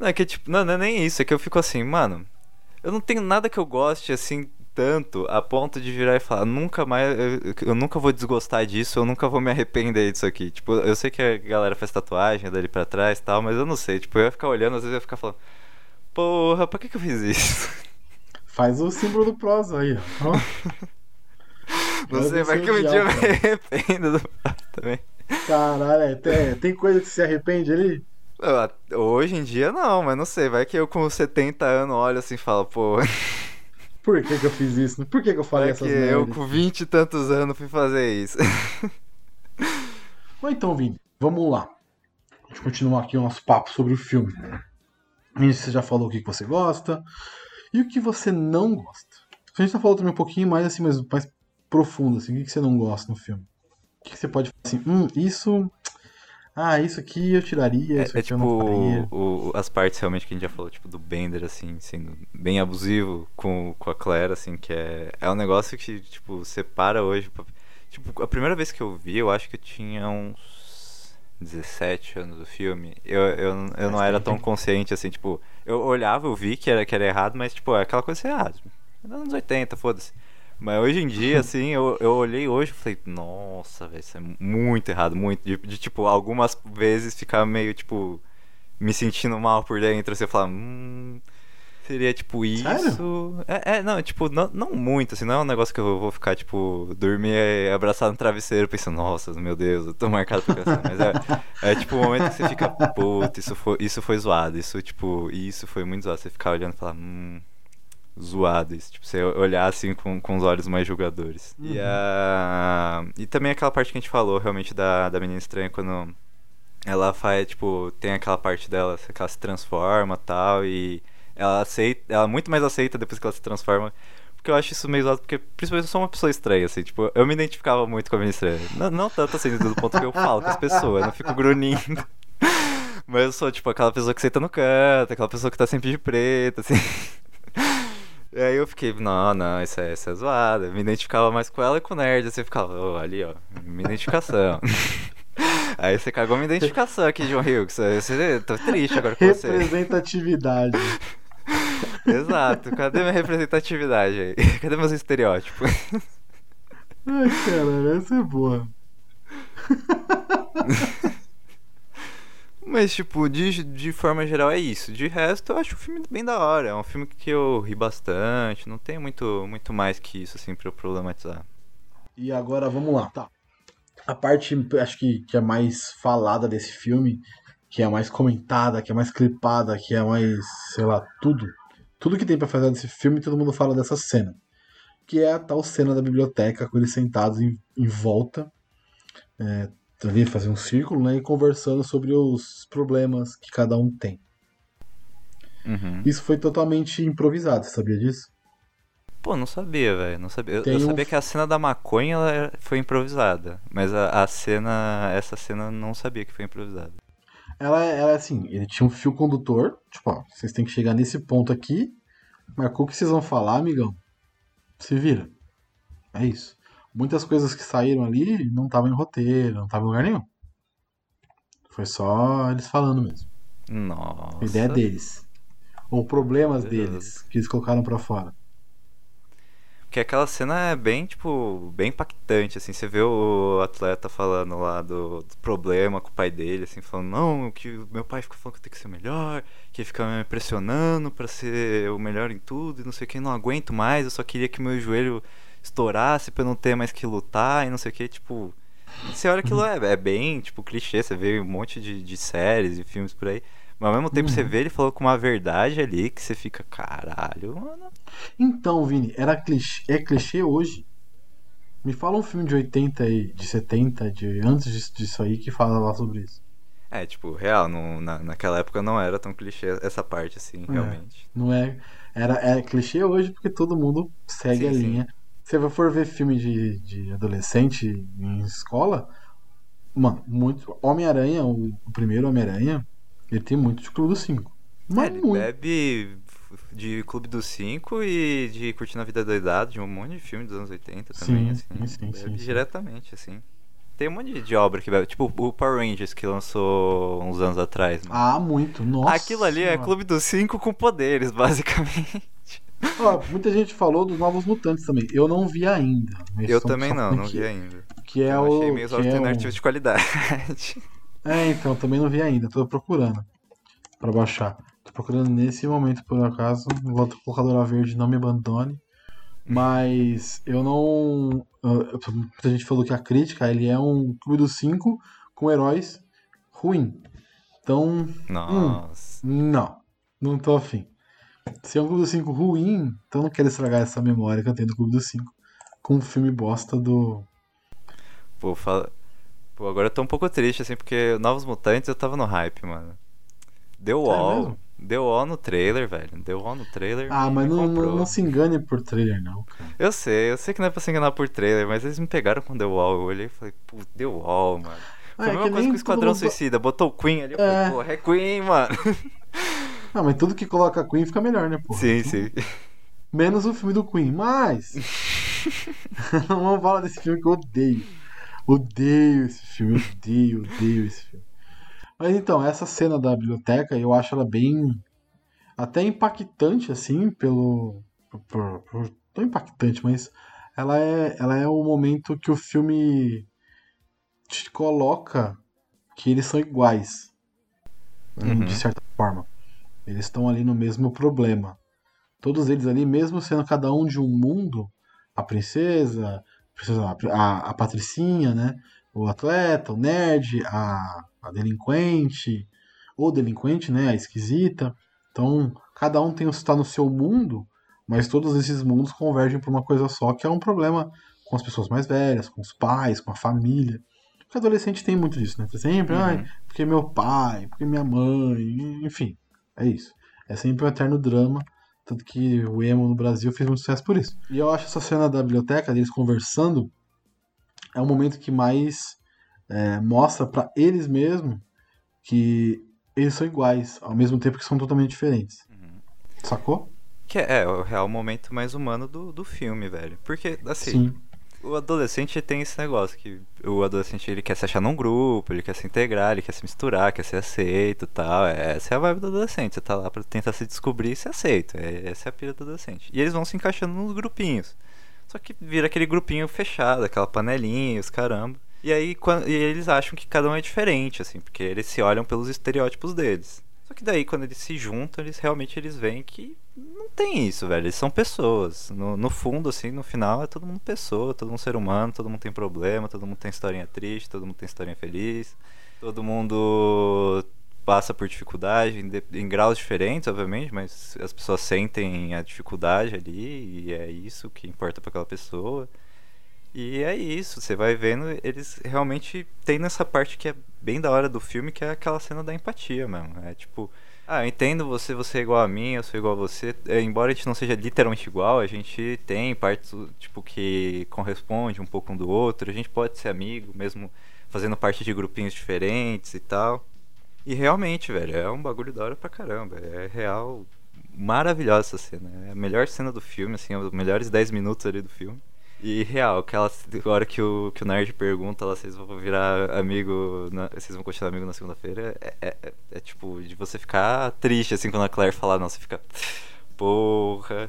Não, é que tipo, não, não é nem isso, é que eu fico assim, mano, eu não tenho nada que eu goste assim tanto a ponto de virar e falar, nunca mais, eu, eu nunca vou desgostar disso, eu nunca vou me arrepender disso aqui. Tipo, eu sei que a galera faz tatuagem dali pra trás e tal, mas eu não sei, tipo, eu ia ficar olhando, às vezes eu ia ficar falando, porra, pra que que eu fiz isso? Faz o símbolo do prosa aí, ó. Não sei, vai que um dia eu me arrependo do também. Caralho, é, tem, tem coisa que se arrepende ali? Hoje em dia não, mas não sei, vai que eu com 70 anos olho assim e falo, pô, Por que, que eu fiz isso? Por que, que eu falei essas eu merdas? com 20 e tantos anos fui fazer isso. Mas então, Vini, vamos lá. A gente continua aqui o nosso papo sobre o filme. Vini, você já falou o que você gosta e o que você não gosta. A gente já falou também um pouquinho mais assim, mais, mais profundo, assim, o que que você não gosta no filme. O que que você pode falar assim, hum, isso. ah, isso aqui eu tiraria, É, isso é aqui eu tipo não faria. o- o- as partes realmente que a gente já falou, tipo, do Bender, assim, sendo bem abusivo com, com a Claire, assim, que é, é um negócio que, tipo, separa hoje. pra- Tipo, a primeira vez que eu vi, eu acho que eu tinha uns 17 anos do filme. Eu, eu, eu não era tão consciente, assim, tipo, eu olhava, eu vi que era, que era errado, mas, tipo, é aquela coisa assim, ah, é anos 80, foda-se. Mas hoje em dia, assim, eu, eu olhei hoje e falei, nossa, velho, isso é muito errado, muito. De, de, tipo, algumas vezes ficar meio, tipo, me sentindo mal por dentro, assim, falar, hum. Seria tipo isso. Sério? É, é, não, tipo, não, não muito, assim, não é um negócio que eu vou ficar, tipo, dormir abraçado no travesseiro pensando, nossa, meu Deus, eu tô marcado por criança. Mas é, é tipo o momento que você fica, puta, isso foi, isso foi zoado, isso, tipo, isso foi muito zoado. Você ficar olhando e falar, hum, zoado isso. Tipo, você olhar assim com, com os olhos mais julgadores. E, a... e também aquela parte que a gente falou realmente da, da menina estranha quando ela faz, tipo, tem aquela parte dela que ela se transforma tal, e ela aceita, ela muito mais aceita depois que ela se transforma. Porque eu acho isso meio zoado, porque principalmente eu sou uma pessoa estranha, assim, tipo, eu me identificava muito com a menina estranha. Não, não tanto assim, do ponto que eu falo com as pessoas, eu não fico grunindo. Mas eu sou, tipo, aquela pessoa que senta no canto, aquela pessoa que tá sempre de preto, assim. E aí eu fiquei, não, não, isso é, isso é zoado. Eu me identificava mais com ela e com o nerd, assim, eu ficava, oh, ali, ó, minha identificação. aí você cagou minha identificação aqui, João Hughes. Você, tô triste agora com você. Representatividade. Exato, cadê minha representatividade aí? Cadê meus estereótipos? Ai, cara, essa é boa. Mas, tipo, de, de forma geral é isso. De resto, eu acho o filme bem da hora. É um filme que eu ri bastante. Não tem muito, muito mais que isso, assim, pra eu problematizar. E agora vamos lá. Tá. A parte, acho que, que é mais falada desse filme, que é mais comentada, que é mais clipada, que é mais, sei lá, tudo. Tudo que tem pra fazer desse filme, todo mundo fala dessa cena. Que é a tal cena da biblioteca, com eles sentados em, em volta, é, ali fazer um círculo, né, e conversando sobre os problemas que cada um tem. Uhum. Isso foi totalmente improvisado, você sabia disso? Pô, não sabia, velho. Não sabia. Eu, eu um- sabia que a cena da maconha ela era- foi improvisada. Mas a, a cena. Essa cena eu não sabia que foi improvisada. Ela, ela é assim, ele tinha um fio condutor, tipo, ó, vocês têm que chegar nesse ponto aqui, marcou o que vocês vão falar, amigão. Se vira. É isso. Muitas coisas que saíram ali não estavam em roteiro, não estavam em lugar nenhum. Foi só eles falando mesmo. Nossa. A ideia deles. Ou problemas deles, que eles colocaram pra fora. Porque aquela cena é bem, tipo, bem impactante, assim, você vê o atleta falando lá do, do problema com o pai dele, assim, falando, não, que o meu pai fica falando que eu tenho que ser melhor, que fica me pressionando pra ser o melhor em tudo, e não sei o que, não aguento mais, eu só queria que meu joelho estourasse pra não ter mais que lutar, e não sei o que, tipo... Você olha aquilo, é, é bem, tipo, clichê, você vê um monte de, de séries e filmes por aí, mas ao mesmo tempo você vê ele falou com uma verdade ali, que você fica, caralho, mano... Então, Vini, era clichê, é clichê hoje. Me fala um filme de 80 e de 70, de antes disso, disso aí, que fala lá sobre isso. É, tipo, real, não, na, naquela época não era tão clichê essa parte, assim, É. realmente. Não é. Era, é clichê hoje porque todo mundo segue Sim, a sim. linha. Se você for ver filme de, de adolescente em escola, mano, muito. Homem-Aranha, o, o primeiro Homem-Aranha, ele tem muito de Clube dos Cinco. É, Mas ele muito. bebe de Clube dos Cinco e de Curtindo a Vida Doidado, de um monte de filme dos anos 80 também, Sim, assim. sim, sim, diretamente, assim. Tem um monte de, obra que bebe, tipo o Power Rangers que lançou uns anos atrás, mano. Ah, muito. Nossa. Aquilo ali é. Clube dos Cinco com poderes, basicamente. Ó, muita gente falou dos Novos Mutantes também. Eu não vi ainda. Eu também não, não que- vi ainda. Que é eu o. achei meio que é o- alternativo de qualidade. É, então, também não vi ainda, tô procurando pra baixar. Tô procurando nesse momento, por acaso. Locadora Verde não me abandone. Mas eu não. Muita gente falou que a crítica ele é um clube dos cinco com heróis ruim. Então, Nossa. não. Não tô afim. Se é um clube dos cinco ruim, então não quero estragar essa memória que eu tenho do clube dos cinco com um filme bosta do. Pô, fala... Pô, agora eu tô um pouco triste, assim, porque Novos Mutantes eu tava no hype, mano. Deu all. Deu all no trailer, velho. Deu all no trailer. Ah, mas não, não, não se engane por trailer, não, cara. Eu sei, eu sei que não é pra se enganar por trailer, mas eles me pegaram com The Wall. Eu olhei e falei, pô, The Wall, mano. Foi a mesma coisa com o Esquadrão mundo... Suicida. Botou o Queen ali. Eu é... falei, porra, é Queen, mano. Ah, mas tudo que coloca Queen fica melhor, né, pô? Sim, sim. Menos o filme do Queen. Mas. não vamos falar desse filme que eu odeio. Odeio esse filme, odeio, odeio esse filme. Mas então, essa cena da biblioteca, eu acho ela bem. Até impactante, assim, pelo. Por, por, não impactante, mas ela é, ela é o momento que o filme te coloca que eles são iguais. Uhum. De certa forma. Eles estão ali no mesmo problema. Todos eles ali, mesmo sendo cada um de um mundo, a princesa, a, a patricinha, né? O atleta, o nerd, a, a delinquente, ou delinquente, né? A esquisita. Então, cada um tem está no seu mundo, mas todos esses mundos convergem para uma coisa só, que é um problema com as pessoas mais velhas, com os pais, com a família. Porque adolescente tem muito disso, né? Sempre, uhum. ai, porque meu pai, porque minha mãe, enfim, é isso. É sempre um eterno drama. Tanto que o emo no Brasil fez muito sucesso por isso. E eu acho essa cena da biblioteca, deles conversando, é o momento que mais é, mostra para eles mesmos que eles são iguais, ao mesmo tempo que são totalmente diferentes. Uhum. Sacou? Que é, é, o real momento mais humano do, do filme, velho. Porque, assim, Sim o adolescente tem esse negócio que o adolescente ele quer se achar num grupo, ele quer se integrar, ele quer se misturar, quer ser aceito e tal. Essa é a vibe do adolescente. Você tá lá pra tentar se descobrir e ser aceito. É, essa é a pira do adolescente. E eles vão se encaixando nos grupinhos. Só que vira aquele grupinho fechado, aquela panelinha, os caramba. E aí quando, e eles acham que cada um é diferente, assim, porque eles se olham pelos estereótipos deles. Só que daí quando eles se juntam, eles realmente eles veem que não tem isso, velho. Eles são pessoas. No, no fundo, assim, no final, é todo mundo pessoa, todo mundo ser humano, todo mundo tem problema, todo mundo tem historinha triste, todo mundo tem historinha feliz. Todo mundo passa por dificuldade em, em graus diferentes, obviamente, mas as pessoas sentem a dificuldade ali e é isso que importa para aquela pessoa. E é isso, você vai vendo, eles realmente tem nessa parte que é bem da hora do filme, que é aquela cena da empatia mesmo. É tipo, ah, eu entendo você, você é igual a mim, eu sou igual a você. É, embora a gente não seja literalmente igual, a gente tem partes tipo que corresponde um pouco um do outro. A gente pode ser amigo, mesmo fazendo parte de grupinhos diferentes e tal. E realmente, velho, é um bagulho da hora pra caramba. É real maravilhosa essa cena. É a melhor cena do filme, assim, os melhores 10 minutos ali do filme. E real, aquela hora que o, que o Nerd pergunta lá, vocês vão virar amigo, na, vocês vão continuar amigo na segunda-feira, é, é, é, é, tipo de você ficar triste, assim, quando a Claire fala, não, você fica, porra.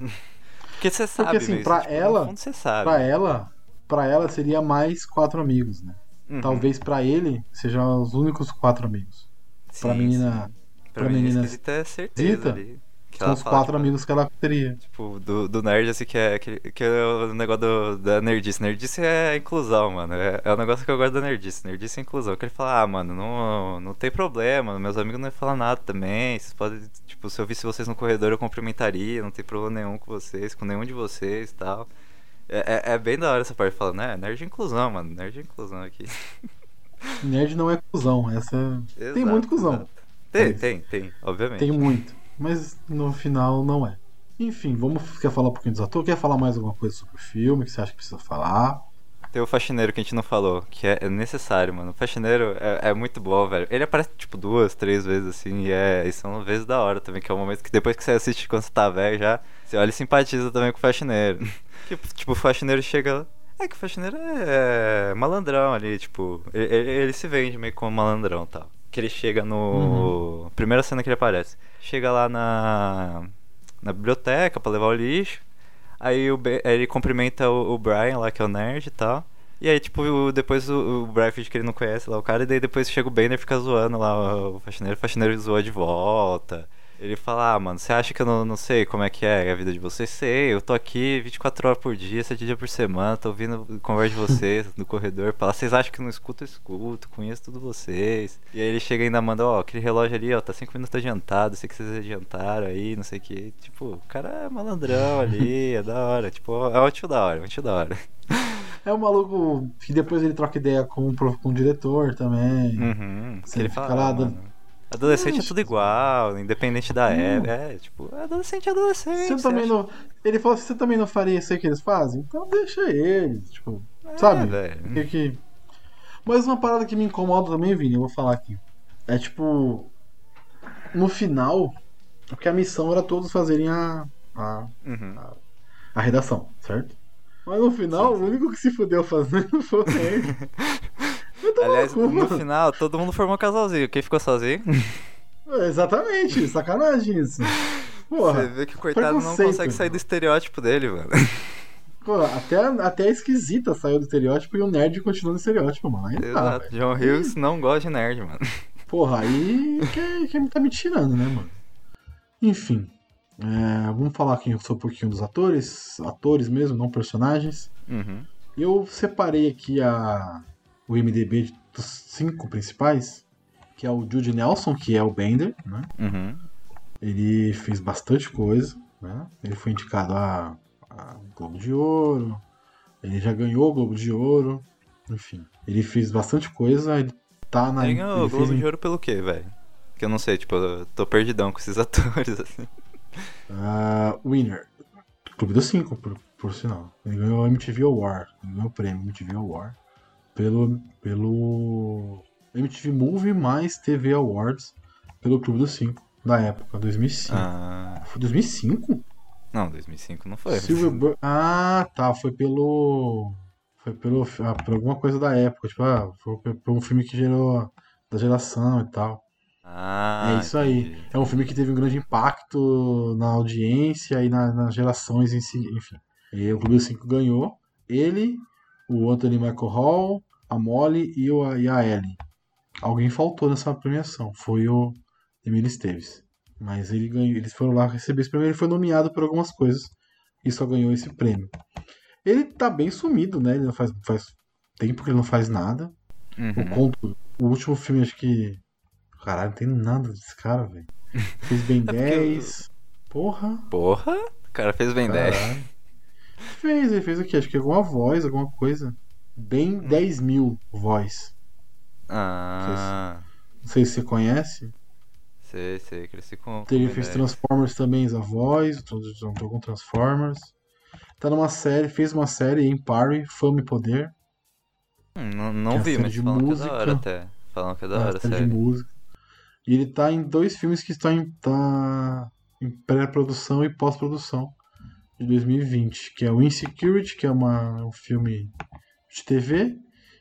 Porque você sabe Porque assim, mesmo, pra tipo, ela, fundo, você sabe. pra ela, pra ela seria mais quatro amigos, né? Uhum. Talvez pra ele sejam os únicos quatro amigos. Sim, pra menina... Sim. Pra, pra menina... é certeza ali. São os fala, quatro tipo, amigos que ela teria. Tipo, do, do nerd, assim, que é, que, que é o negócio do, da nerdice. Nerdice é inclusão, mano. É, é o negócio que eu gosto da nerdice. Nerdice é inclusão. Que ele fala, ah, mano, não, não tem problema. Meus amigos não iam falar nada também. Vocês podem, tipo, se eu visse vocês no corredor, eu cumprimentaria. Não tem problema nenhum com vocês, com nenhum de vocês e tal. É, é, é, bem da hora essa parte falando, né? Nerd é inclusão, mano. Nerd é inclusão aqui. Nerd não é cuzão. Essa. Exato, tem muito cuzão. Exato. Tem, tem, tem, obviamente. Tem muito mas no final não é. Enfim, vamos quer falar um pouquinho dos atores? Quer falar mais alguma coisa sobre o filme que você acha que precisa falar? Tem o faxineiro que a gente não falou, que é, necessário, mano. O faxineiro é, é, muito bom, velho. Ele aparece, tipo, duas, três vezes, assim, e, é, e são vezes da hora também, que é um momento que depois que você assiste quando você tá velho já, você olha e simpatiza também com o faxineiro. tipo, o faxineiro chega. É que o faxineiro é, é malandrão ali, tipo, ele, ele, se vende meio como malandrão e tal que ele chega no. Uhum. Primeira cena que ele aparece. Chega lá na. Na biblioteca pra levar o lixo. Aí o, ele cumprimenta o, o Brian lá, que é o nerd e tal. E aí, tipo, depois o, o Brian finge que ele não conhece lá o cara, e daí depois chega o Banner e fica zoando lá o faxineiro, o faxineiro zoa de volta. Ele fala, ah, mano, você acha que eu não, não sei como é que é a vida de vocês? Sei, eu tô aqui 24 horas por dia, 7 dias por semana, tô ouvindo conversa de vocês no corredor. Fala, vocês acham que não escuto? Eu escuto, conheço tudo vocês. E aí ele chega e ainda manda, ó, aquele relógio ali, ó, tá 5 minutos adiantado, sei que vocês adiantaram aí, não sei o que. Tipo, o cara é malandrão ali, é da hora. Tipo, é um tio da hora, é um tio da hora. É um maluco que depois ele troca ideia com, com o diretor também. Uhum, que ele fala, lá, mano. Adolescente é tudo igual, independente da época. É, tipo, adolescente é adolescente. Você também acha? não. Ele falou assim: você também não faria isso aí que eles fazem? Então deixa eles, tipo, é, sabe? Que, que... Mas uma parada que me incomoda também, Vini, eu vou falar aqui. É tipo. No final, porque a missão era todos fazerem a. a, Uhum. a redação, certo? Mas no final, o único que se fudeu fazendo foi ele. Aliás, no mano. final, todo mundo formou casalzinho. Quem ficou sozinho? É, Exatamente, sacanagem isso. Porra. Você vê que o coitado não consegue sair do estereótipo dele, mano. Pô, até, até a esquisita saiu do estereótipo e o nerd continua no estereótipo, mano. Aí dá, Exato. velho. John Hughes não gosta de nerd, mano. Porra, aí que, que tá me tirando, né, mano? Enfim. é, vamos falar aqui só um pouquinho dos atores. Atores mesmo, não personagens. Uhum. Eu separei aqui a, o MDB de- dos cinco principais, que é o Jude Nelson, que é o Bender, né? Uhum. Ele fez bastante coisa, né? Ele foi indicado a, a Globo de Ouro, ele já ganhou o Globo de Ouro, enfim. Ele fez bastante coisa, ele tá na... Ele ganhou o fez Globo de Ouro pelo quê, velho? Que eu não sei, tipo, eu tô perdidão com esses atores, assim. Ah, Winner. Clube dos Cinco, por, por sinal. Ele ganhou o MTV Award. Ele ganhou o prêmio MTV Award. Pelo. pelo. MTV Movie mais TV Awards. Pelo Clube dos Cinco. Da época, 2005. Ah. Foi 2005? Não, 2005 não foi. Silver Ah, tá. Foi pelo. Foi pelo. Ah, por alguma coisa da época. Tipo, ah, foi por um filme que gerou. Da geração e tal. Ah, É isso aí. É um filme que teve um grande impacto na audiência e na- nas gerações em si, enfim. E o Clube dos Cinco ganhou. Ele, o Anthony Michael Hall, a Molly e, o, e a Ellie. Alguém faltou nessa premiação. Foi o Emílio Esteves. Mas ele ganhou, eles foram lá receber esse prêmio. Ele foi nomeado por algumas coisas e só ganhou esse prêmio. Ele tá bem sumido, né? Ele não faz, faz tempo que ele não faz nada. O Uhum. conto, o último filme, acho que. Caralho, não tem nada desse cara, velho. Fez bem É porque 10. Porra. Porra, o cara fez bem 10. Fez, ele fez o quê? Acho que alguma voz, alguma coisa. Hum. Bem 10 mil voz. Ah, Não sei se você conhece. sei, sei, cresci com. Ele fez 10. Transformers também, a voz. Juntou com Transformers. Tá numa série, fez uma série em Parry, Fama e Poder. Hum, não é não a vi, mas de falam que é música. da hora até. Falam que é da uma hora, série de música. E ele tá em dois filmes que estão em, tá em pré-produção e pós-produção de 2020, que é o Insecurity, que é uma, um filme de TV,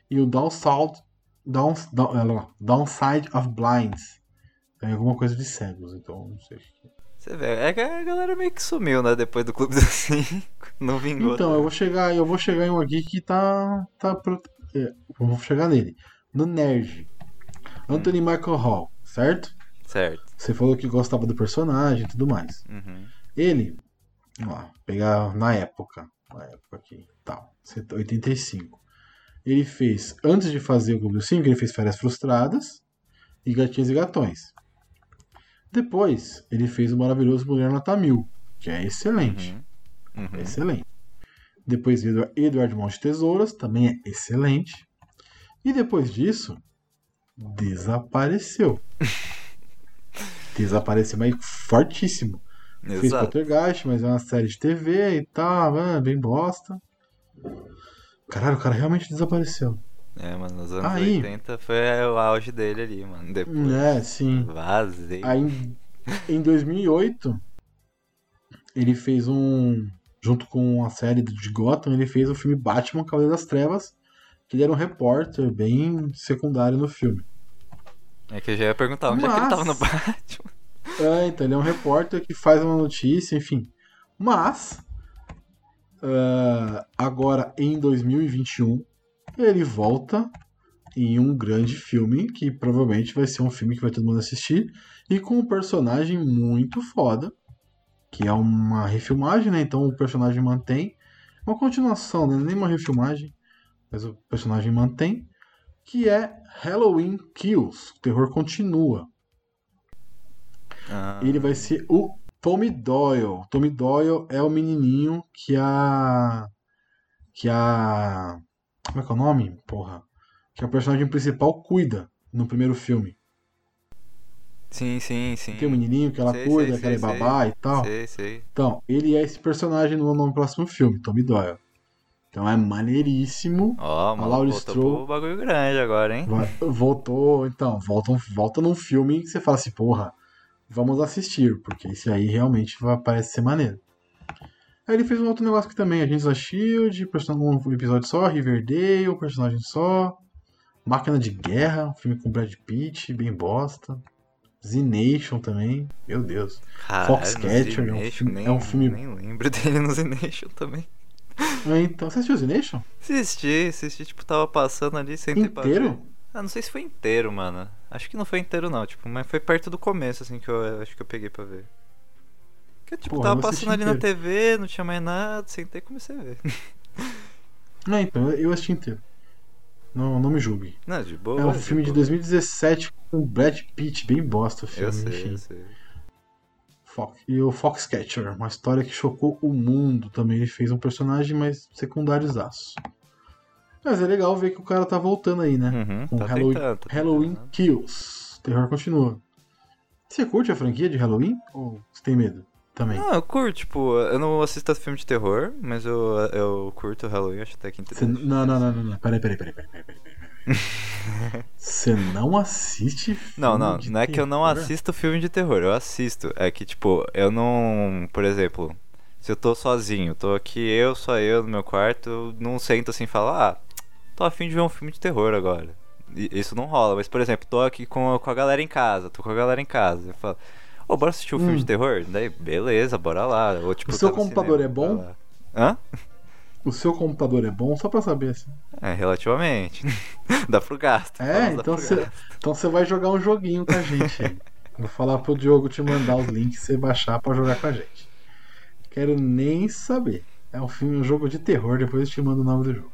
e o Downside, Downs, Down, olha lá, Downside of Blinds. É alguma coisa de cegos, então não sei. Você vê, é que a galera meio que sumiu, né? Depois do Clube dos Cinco. Não vingou. Então, eu vou chegar, eu vou chegar em um aqui que tá. tá pro- é, vou chegar nele. No Nerd. Anthony Michael Hall, certo? Certo. Você falou que gostava do personagem e tudo mais. Uhum. Ele, vamos lá, pegar na época, na época aqui, tal, 85. Ele fez, antes de fazer o Clube dos 5, ele fez Férias Frustradas e Gatinhas e Gatões. Depois, ele fez o maravilhoso Mulher Nota Mil, que é excelente. Uhum. É Uhum. excelente. Depois veio Eduardo Mão de Tesouras, também é excelente. E depois disso, desapareceu. desapareceu, mas fortíssimo. Fez Exato. Poltergeist, mas é uma série de TV e tal, ah, bem bosta. Caralho, o cara realmente desapareceu. É, mano, nos anos Aí- 80 foi o auge dele ali, mano. Depois. É, sim. Vazei. Aí, em- em 2008, ele fez um. Junto com a série de Gotham, ele fez o filme Batman Cavaleiro das Trevas. Que ele era um repórter bem secundário no filme. É que eu já ia perguntar onde é que ele Mas- tava no Batman. É, então ele é um repórter que faz uma notícia, enfim. Mas, ah, agora em 2021, ele volta em um grande filme que provavelmente vai ser um filme que vai todo mundo assistir e com um personagem muito foda, que é uma refilmagem, né? Então o personagem mantém uma continuação, né? Nem uma refilmagem, mas o personagem mantém, que é Halloween Kills. O terror continua. Ah, Ele vai ser o Tommy Doyle. Tommy Doyle é o menininho que a. Que a. Como é que é o nome? Porra. Que a personagem principal cuida no primeiro filme. Sim, sim, sim. Tem o menininho que ela Sei, cuida, sei, que ela é sei, babá e tal. Sei, sei. Então, ele é esse personagem no, no próximo filme, Tommy Doyle. Então é maneiríssimo. Ó, A mano, Laurie voltou bagulho grande agora, hein? Voltou, então, volta, volta num filme que você fala assim, porra, vamos assistir, porque esse aí realmente vai, parece ser maneiro. Aí ele fez um outro negócio aqui também, Agents da Shield, um episódio só, Riverdale, personagem só, Máquina de Guerra, um filme com Brad Pitt, bem bosta. Z Nation também, meu Deus. Foxcatcher é um Z-Nation, filme- nem, é um filme- Nem lembro dele no Z-Nation também. Ah, Então, você assistiu Z Nation? Assisti, assisti, tipo, tava passando ali, sentei pra ver. Inteiro? Ah, não sei se foi inteiro, mano. Acho que não foi inteiro, não, tipo, mas foi perto do começo, assim, que eu acho que eu peguei pra ver. Que, tipo, Porra, tava passando ali na inteiro. TV, não tinha mais nada, sentei e comecei a ver. Não, então, eu assisti inteiro. Não, não me julgue. Não, de boa. É um filme de boa. 2017 com Brad Pitt, bem bosta o filme, Eu sei, enfim. eu sei. Fox. E o Foxcatcher, uma história que chocou o mundo também. Ele fez um personagem mais secundáriozaço. Mas é legal ver que o cara tá voltando aí, né? Uhum, Com tá Halloween, tentando, tá Halloween tentando. Kills. Terror continua. Você curte a franquia de Halloween? Ou você tem medo também? Não, eu curto, tipo, eu não assisto filme de terror, mas eu, eu curto Halloween, acho até que interessante. não, não, não, não, não. Peraí, peraí, peraí, peraí, peraí, peraí. Você não assiste filme Não, não, de não é que eu não assisto filme de terror, eu assisto. É que, tipo, eu não. Por exemplo, se eu tô sozinho, tô aqui eu, só eu no meu quarto, eu não sento assim e falo, ah, tô afim de ver um filme de terror agora. E- Isso não rola, mas por exemplo, tô aqui com, com a galera em casa, tô com a galera em casa. Eu falo, ô, bora assistir um filme Hum. de terror? Daí, beleza, bora lá. Ou, tipo, O seu tá computador cinema, é bom? Hã? O seu computador é bom? Só pra saber assim. É, relativamente. Dá pro gasto. É, então você então vai jogar um joguinho com a gente. Vou falar pro Diogo te mandar os links você baixar pra jogar com a gente. Quero nem saber. É um filme, um jogo de terror, depois eu te mando o nome do jogo.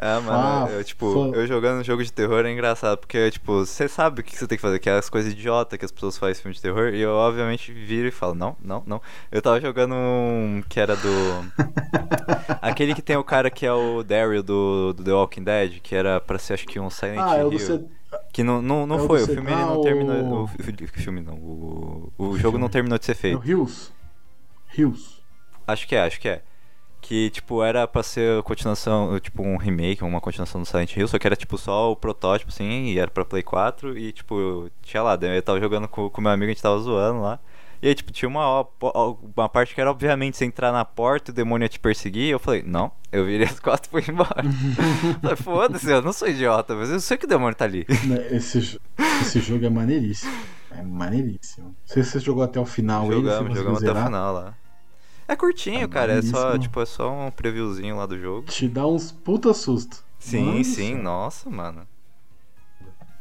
Ah, mano, Fa- eu, tipo, fa- eu jogando jogo de terror é engraçado, porque, tipo, você sabe o que você tem que fazer, que é as coisas idiota que as pessoas fazem em filme de terror, e eu, obviamente, viro e falo, não, não, não. Eu tava jogando um que era do... Aquele que tem o cara que é o Daryl do, do The Walking Dead, que era pra ser, acho que um Silent Ah, é Hill. C... Que não, não, não é foi, o filme ele ah, não o- terminou... O, fi- o filme não, o, o jogo não terminou de ser É feito. o Hills. Hills. Acho que é, acho que é. Que, tipo, era pra ser continuação, tipo, um remake, uma continuação do Silent Hill, só que era, tipo, só o protótipo, assim, e era pra Play 4, e, tipo, tinha lá, eu tava jogando com o meu amigo, a gente tava zoando lá, e aí, tipo, tinha uma, uma parte que era, obviamente, você entrar na porta e o demônio ia te perseguir, e eu falei, não, eu virei as costas e fui embora. Falei, Foda-se, eu não sou idiota, mas eu sei que o demônio tá ali. Esse, esse jogo é maneiríssimo. É maneiríssimo. Não sei se você jogou até o final aí. se Jogamos, jogamos até o final lá. É curtinho, Tá cara, é só, tipo, é só um previewzinho lá do jogo. Te dá uns puta susto. Sim, do sim, nossa, mano.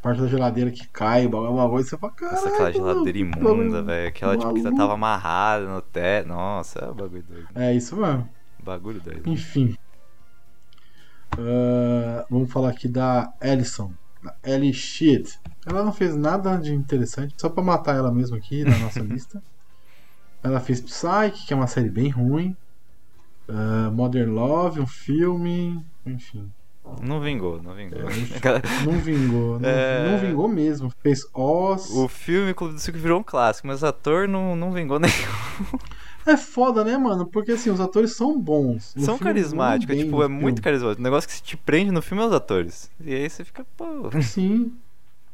Parte da geladeira que cai, blá blá blá, blá, e você fala, caralho. Nossa, aquela geladeira imunda, velho. Aquela tipo que maluco. tava amarrada no teto. Nossa, é um bagulho doido. É isso mesmo. Bagulho doido. Enfim. Ah, vamos falar aqui da Ellison. Da Ellie Shit. Ela não fez nada de interessante, só pra matar ela mesmo aqui na nossa lista. Ela fez Psyche, que é uma série bem ruim. Ah, Modern Love, um filme. Enfim. Não vingou, não vingou. É, Não vingou. Não, É. não vingou mesmo. Fez Oz. o filme Clube do Cinco virou um clássico, mas o ator não, não vingou nem. É foda, né, mano? Porque assim, os atores são bons. São carismáticos, bem tipo, é muito carismático. O negócio que te prende no filme é os atores. E aí você fica, pô. Sim.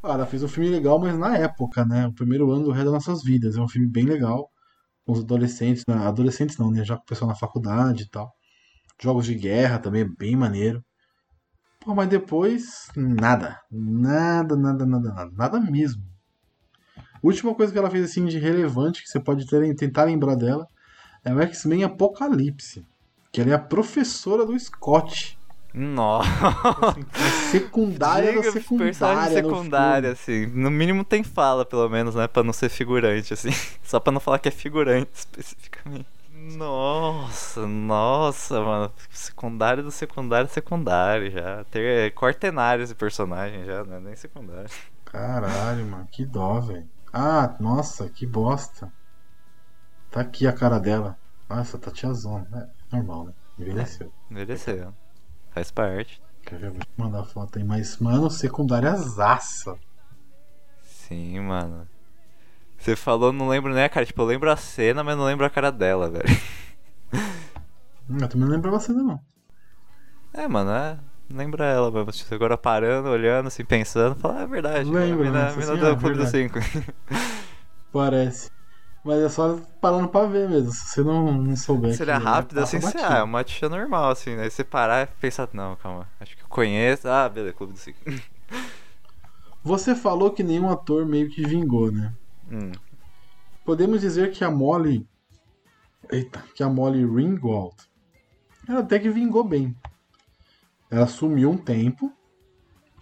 Ela fez um filme legal, mas na época, né? O primeiro ano do Ré das Nossas Vidas. É um filme bem legal. Com os adolescentes. né? Adolescentes não, né? Já com o pessoal na faculdade e tal. Jogos de guerra também bem maneiro. Pô, mas depois, nada. Nada, nada, nada, nada. Nada mesmo. Última coisa que ela fez assim de relevante, que você pode ter, tentar lembrar dela, é o X-Men Apocalipse. Que ela é a professora do Scott. Nossa. Assim, secundária da Diga, secundária. personagem no secundária, assim. No mínimo tem fala, pelo menos, né? Pra não ser figurante, assim. Só pra não falar que é figurante, especificamente. Nossa, nossa, mano. Secundário do secundário secundário já. Ter é, quartenário esse personagem já, não é nem secundário. Caralho, mano, que dó, velho. Ah, nossa, que bosta. Tá aqui a cara dela. Nossa, tá tiazona. É normal, né? Envelheceu. Envelheceu. Faz parte. Quer ver? Vou te mandar a foto aí. Mas, mano, secundária zaça. Sim, mano. Você falou, não lembro a cara. Tipo, eu lembro a cena, mas não lembro a cara dela, velho. Eu também não lembrava a cena, não. É, mano, é. Lembra ela. Tipo, agora parando, olhando, assim, pensando, fala, ah, é verdade. Lembra, a mina, né? a mina Assim, do Clube dos verdade. Cinco. Parece. Mas é só parando pra ver mesmo. Se você não, não souber. Seria que rápido, passa assim, você, ah, é uma tia normal, assim, né? Aí você parar e pensar, não, calma, acho que eu conheço. Ah, beleza, Clube dos Cinco. Você falou que nenhum ator meio que vingou, né? hum. Podemos dizer que a Molly. Eita, que a Molly Ringwald. Ela até que vingou bem. Ela sumiu um tempo.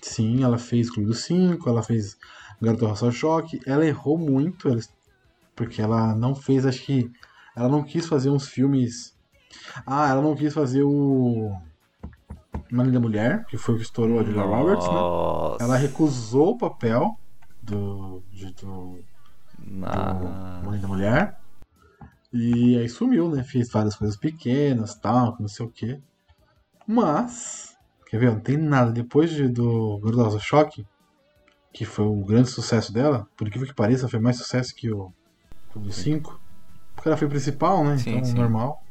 Sim, ela fez Clube dos Cinco, ela fez Garota Roça Choque. Ela errou muito, ela- porque ela não fez, acho que. Ela não quis fazer uns filmes. Ah, ela não quis fazer o. Uma Linda Mulher, que foi o que estourou a Julia Roberts, né? Nossa. Ela recusou o papel do, de- do, Na... Mãe da Mulher. E aí sumiu, né? Fez várias coisas pequenas, tal, não sei o quê. Mas, quer ver? Não tem nada. Depois de, do Garota Rosa Choque, que foi o grande sucesso dela, por incrível que pareça, foi mais sucesso que o Clube dos Cinco. Porque ela foi principal, né? Sim, então, sim. normal.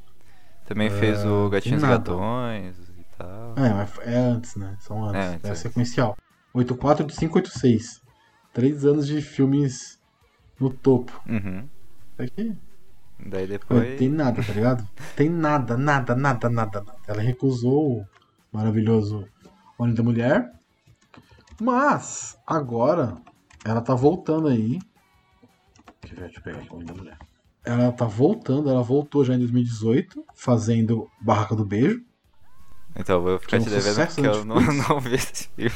Também fez o Gatinhos e É. Gatões e tal. É, mas é antes, né? São antes. É, É, antes, é sequencial. 84 de 586. Três anos de filmes no topo. Uhum. Aqui Daí Não depois. tem nada, tá ligado? Tem nada, nada, nada, nada, nada. Ela recusou o maravilhoso Homem da Mulher. Mas, agora, ela tá voltando aí. Quer ver? Deixa eu pegar aqui o Homem da Mulher. Ela tá voltando, ela voltou já em 2018, fazendo Barraca do Beijo. Então eu vou ficar te um devendo sucesso porque eu não, Netflix. não vi esse filme.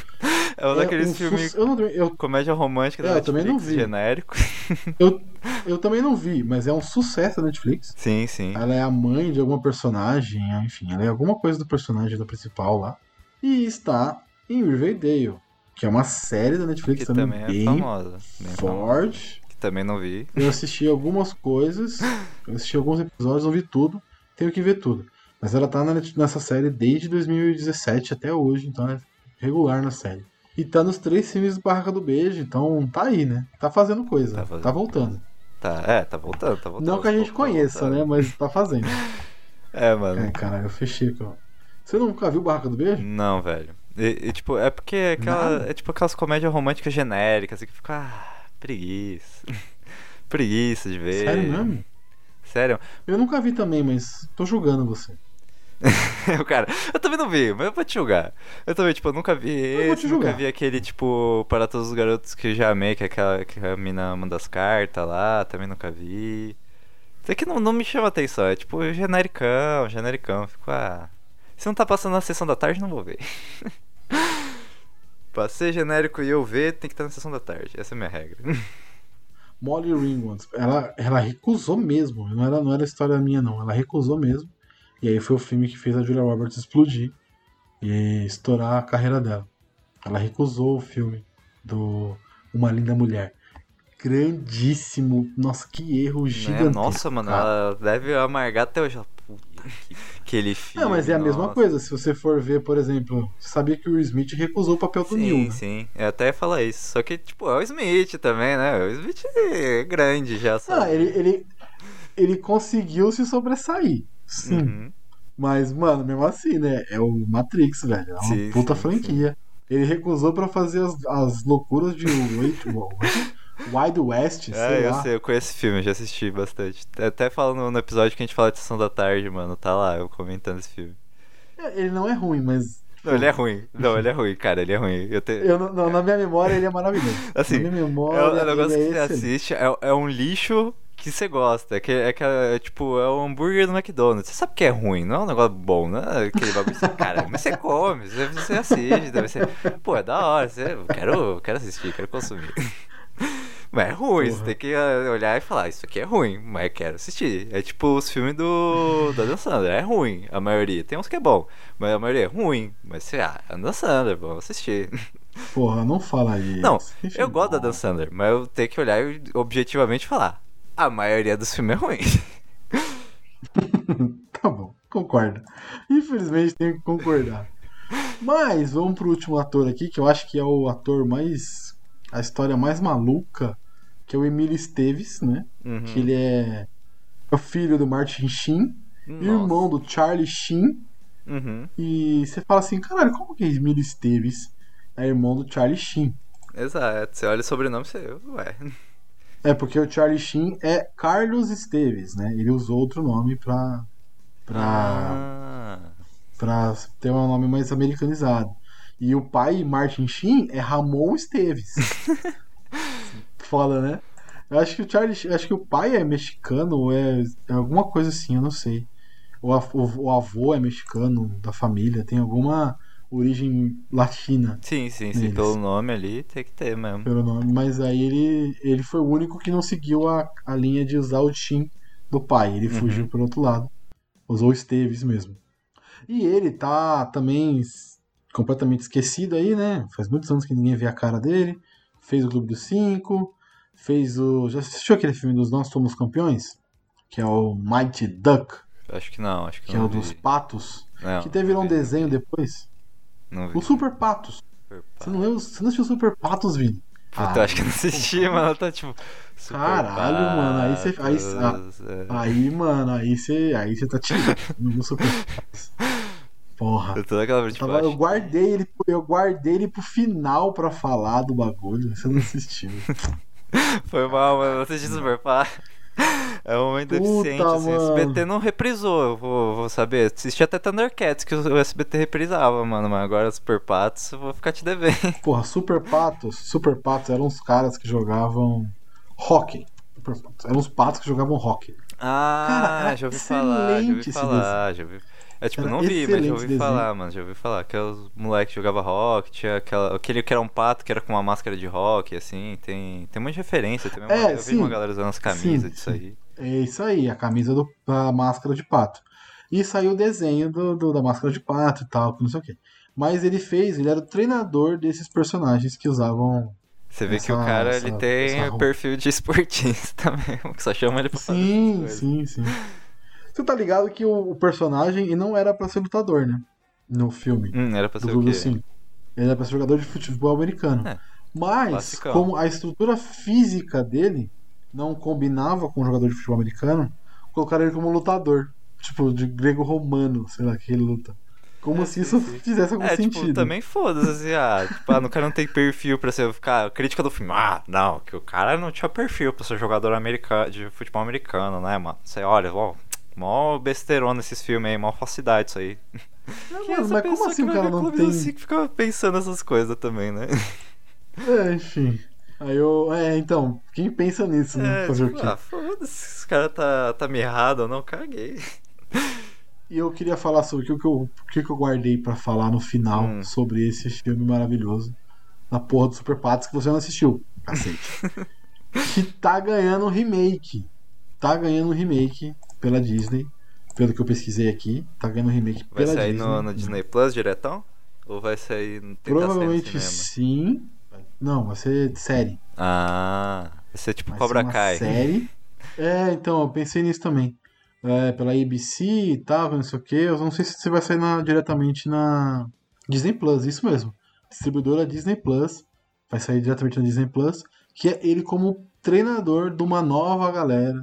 É um É daqueles um filmes. su- Eu, não, eu, Comédia romântica da É, eu também Netflix, não vi. genérico. eu, eu também não vi, mas é um sucesso da Netflix. Sim, sim. Ela é a mãe de alguma personagem, enfim, ela é alguma coisa do personagem da principal lá. E está em Riverdale, que é uma série da Netflix Que também, também é bem famosa. Bem famosa. forte. Que também não vi. Eu assisti algumas coisas, eu assisti alguns episódios, não vi tudo, tenho que ver tudo. Mas ela tá nessa série desde 2017 até hoje, então é regular na série. E tá nos três filmes do Barraca do Beijo, então tá aí, né? Tá fazendo coisa, Tá tá, fazendo voltando. Tá, é, tá voltando, tá voltando. Não que a gente tá conheça, voltando. né? Mas tá fazendo. É, mano. É, caralho, eu fechei ó. Você nunca viu Barraca do Beijo? Não, velho. E, e, tipo, é porque é aquela, é tipo aquelas comédias românticas genéricas, assim, que fica. Preguiça. preguiça de ver. Sério mesmo? Sério? Eu nunca vi também, mas tô julgando você. o cara, eu também não vi, mas eu vou te julgar. Eu também, tipo, eu nunca vi vou esse, nunca vi aquele, tipo, para todos os garotos que eu já amei, que é aquela que a mina manda as cartas lá, também nunca vi. Isso aqui não, não me chama atenção, é tipo genericão, genericão. Fico, ah. Se não tá passando na sessão da tarde, não vou ver. pra ser genérico e eu ver, tem que estar na sessão da tarde. Essa é a minha regra. Molly Ringwald, ela, ela recusou mesmo. Não era, não era história minha, não. Ela recusou mesmo. E aí foi o filme que fez a Julia Roberts explodir e estourar a carreira dela. Ela recusou o filme do Uma Linda Mulher. Grandíssimo. Nossa, que erro Né? gigantesco. Nossa, mano, cara. ela deve amargar até hoje. Que. Aquele filme. É, mas é a mesma nossa. coisa. Se você for ver, por exemplo, você sabia que o Smith recusou o papel do Sim, Neil, né? sim. Eu até ia falar isso. Só que, tipo, é o Smith também, né? O Smith é grande já, Ah, sabe? ele, ele, ele conseguiu se sobressair. Sim. Uhum. Mas, mano, mesmo assim, né? É o Matrix, velho. É uma Sim, puta sim, franquia. Ele recusou pra fazer as, as loucuras de Wait, Wild West, É, sei eu lá. sei, eu conheço esse filme, já assisti bastante. Até falando no episódio que a gente fala de Sessão da Tarde, mano, tá lá, eu comentando esse filme. É, Ele não é ruim, mas. Não, ele é ruim. Não, ele é ruim, cara, ele é ruim. Eu te... Eu, não- não, na minha memória ele é maravilhoso. Assim, na minha É memória. um negócio ele que você é assiste, é, é um lixo que você gosta. É, que, é, que, é tipo, é um hambúrguer do McDonald's. Você sabe que é ruim, não é um negócio bom, não é aquele bagulho você, cara, mas você come, você, você assiste, deve ser. Pô, é da hora, você, quero, quero assistir, quero consumir. Mas é ruim, você Porra. tem que ah, olhar e falar, isso aqui é ruim, mas quero assistir. É tipo os filmes do da Dan Sandler, é ruim, a maioria. Tem uns que é bom, mas a maioria é ruim. Mas você, ah, é Dan Sandler, vamos assistir. Porra, não fala isso. Não, Enfim, eu gosto da Dan Sandler, mas eu tenho que olhar e objetivamente falar. A maioria dos filmes é ruim. Tá bom, concordo. Infelizmente tenho que concordar. Mas vamos pro último ator aqui, que eu acho que é o ator mais. A história mais maluca, que é o Emílio Esteves, né? Uhum. Que ele é, é o filho do Martin Sheen, Nossa. irmão do Charlie Sheen Uhum. E você fala assim, caralho, como que Emílio Esteves é irmão do Charlie Sheen? Exato. Você olha o sobrenome e você. Ué. É porque o Charlie Sheen é Carlos Esteves, né? Ele usou outro nome pra, pra, Ah. pra ter um nome mais americanizado. E o pai, Martin Sheen, é Ramon Esteves. Foda, né? Eu acho que o Charlie, acho que o pai é mexicano ou é, é alguma coisa assim, eu não sei. O, o, o avô é mexicano da família, tem alguma origem latina Sim, sim, sim. Neles. Pelo nome ali tem que ter mesmo. pelo nome, mas aí ele, ele foi o único que não seguiu a, a linha de usar o Shin do pai. Ele Uhum. fugiu pelo outro lado. Usou o Esteves mesmo. E ele tá também completamente esquecido aí, né? Faz muitos anos que ninguém vê a cara dele. Fez o Clube dos Cinco. Fez o. Já assistiu aquele filme dos Nós Somos Campeões? Que é o Mighty Duck, Acho que não, acho que, que é não o dos vi. patos. Não, que até virou um desenho depois. Não vi. O Super Patos. Super Você não, lembra, você não assistiu Super Patos, Vini? Puta, eu acho que eu não assisti, mano. Tá tipo. Caralho, mano, aí você- aí- Patos, é. Aí, mano, aí você aí você tá tirando no Super Patos. Porra. Eu tô naquela Eu, tava- eu guardei ele, pro- eu guardei ele pro final pra falar do bagulho. Você não assistiu. Foi mal, mano. Eu assisti Super Pá. É um momento Puta, deficiente, assim. O. SBT não reprisou, eu vou, vou saber. Assisti até Thundercats, que o SBT reprisava, mano. Mas agora Super Patos, eu vou ficar te devendo. Porra, Super Patos. Super Patos eram uns caras que jogavam hockey. Eram uns patos que jogavam hockey. Ah, Cara, já ouvi falar, já ouvi excelente esse falar, já ouvi. É tipo, Era não vi, mas já ouvi desenho. falar, mano. Já ouvi falar. Aqueles moleques que jogavam rock, tinha aquela, aquele que era um pato que era com uma máscara de rock, assim. Tem, tem muita referência. Tem uma, É, eu vi sim. uma galera usando as camisas Sim, disso sim. aí. É isso aí, a camisa do, a máscara de pato. E saiu o desenho do, do- da máscara de pato e tal, não sei o quê. Mas ele fez, ele era o treinador desses personagens que usavam. Você vê que o Essa- cara essa- ele tem essa o perfil de esportista mesmo, que só chama ele pra fazer. Sim, essas coisas. sim, sim. Você tá ligado que o, o personagem não era pra ser lutador, né? No filme. Hum, era pra do ser o Clube quê? Cinco. Ele era pra ser jogador de futebol americano. É, Mas, classicão. como a estrutura física dele não combinava com o jogador de futebol americano, colocaram ele como lutador. Tipo, de grego romano, sei lá, que ele luta. Como É, se sim, isso sim. fizesse algum É, sentido. tipo, também foda-se, assim, ah, tipo, ah, o cara não tem perfil pra ser, ficar, crítica do filme, ah, não, que o cara não tinha perfil pra ser jogador americano, de futebol americano, né, mano, você olha, ó, mó besteirona esses filmes aí, mó falsidade isso aí. Não, é mano, mas como que assim o cara não tem. dos Cinco e fica pensando essas coisas também, né? É, enfim. Aí eu. É, então, quem pensa nisso, né? É, Fazer tipo, o quê? ah, foda-se, esse cara tá, tá mirrado ou não, caguei. E eu queria falar sobre o que eu, o que que eu guardei pra falar no final Hum. sobre esse filme maravilhoso. Na porra do Super Patos que você não assistiu. Cacete. que tá ganhando um remake. Tá ganhando um remake pela Disney. Pelo que eu pesquisei aqui. Tá ganhando um remake Vai pela sair Disney. no, no Disney Plus diretão? Ou vai sair sair Provavelmente sim. Não, vai ser série. Ah, vai ser tipo Vai Cobra ser Kai. série. É, então, eu pensei nisso também. É, pela ABC e tal, não sei o que. Eu não sei se você vai sair na- diretamente na Disney Plus, isso mesmo. Distribuidora Disney Plus. Vai sair diretamente na Disney Plus. Que é ele como treinador de uma nova galera.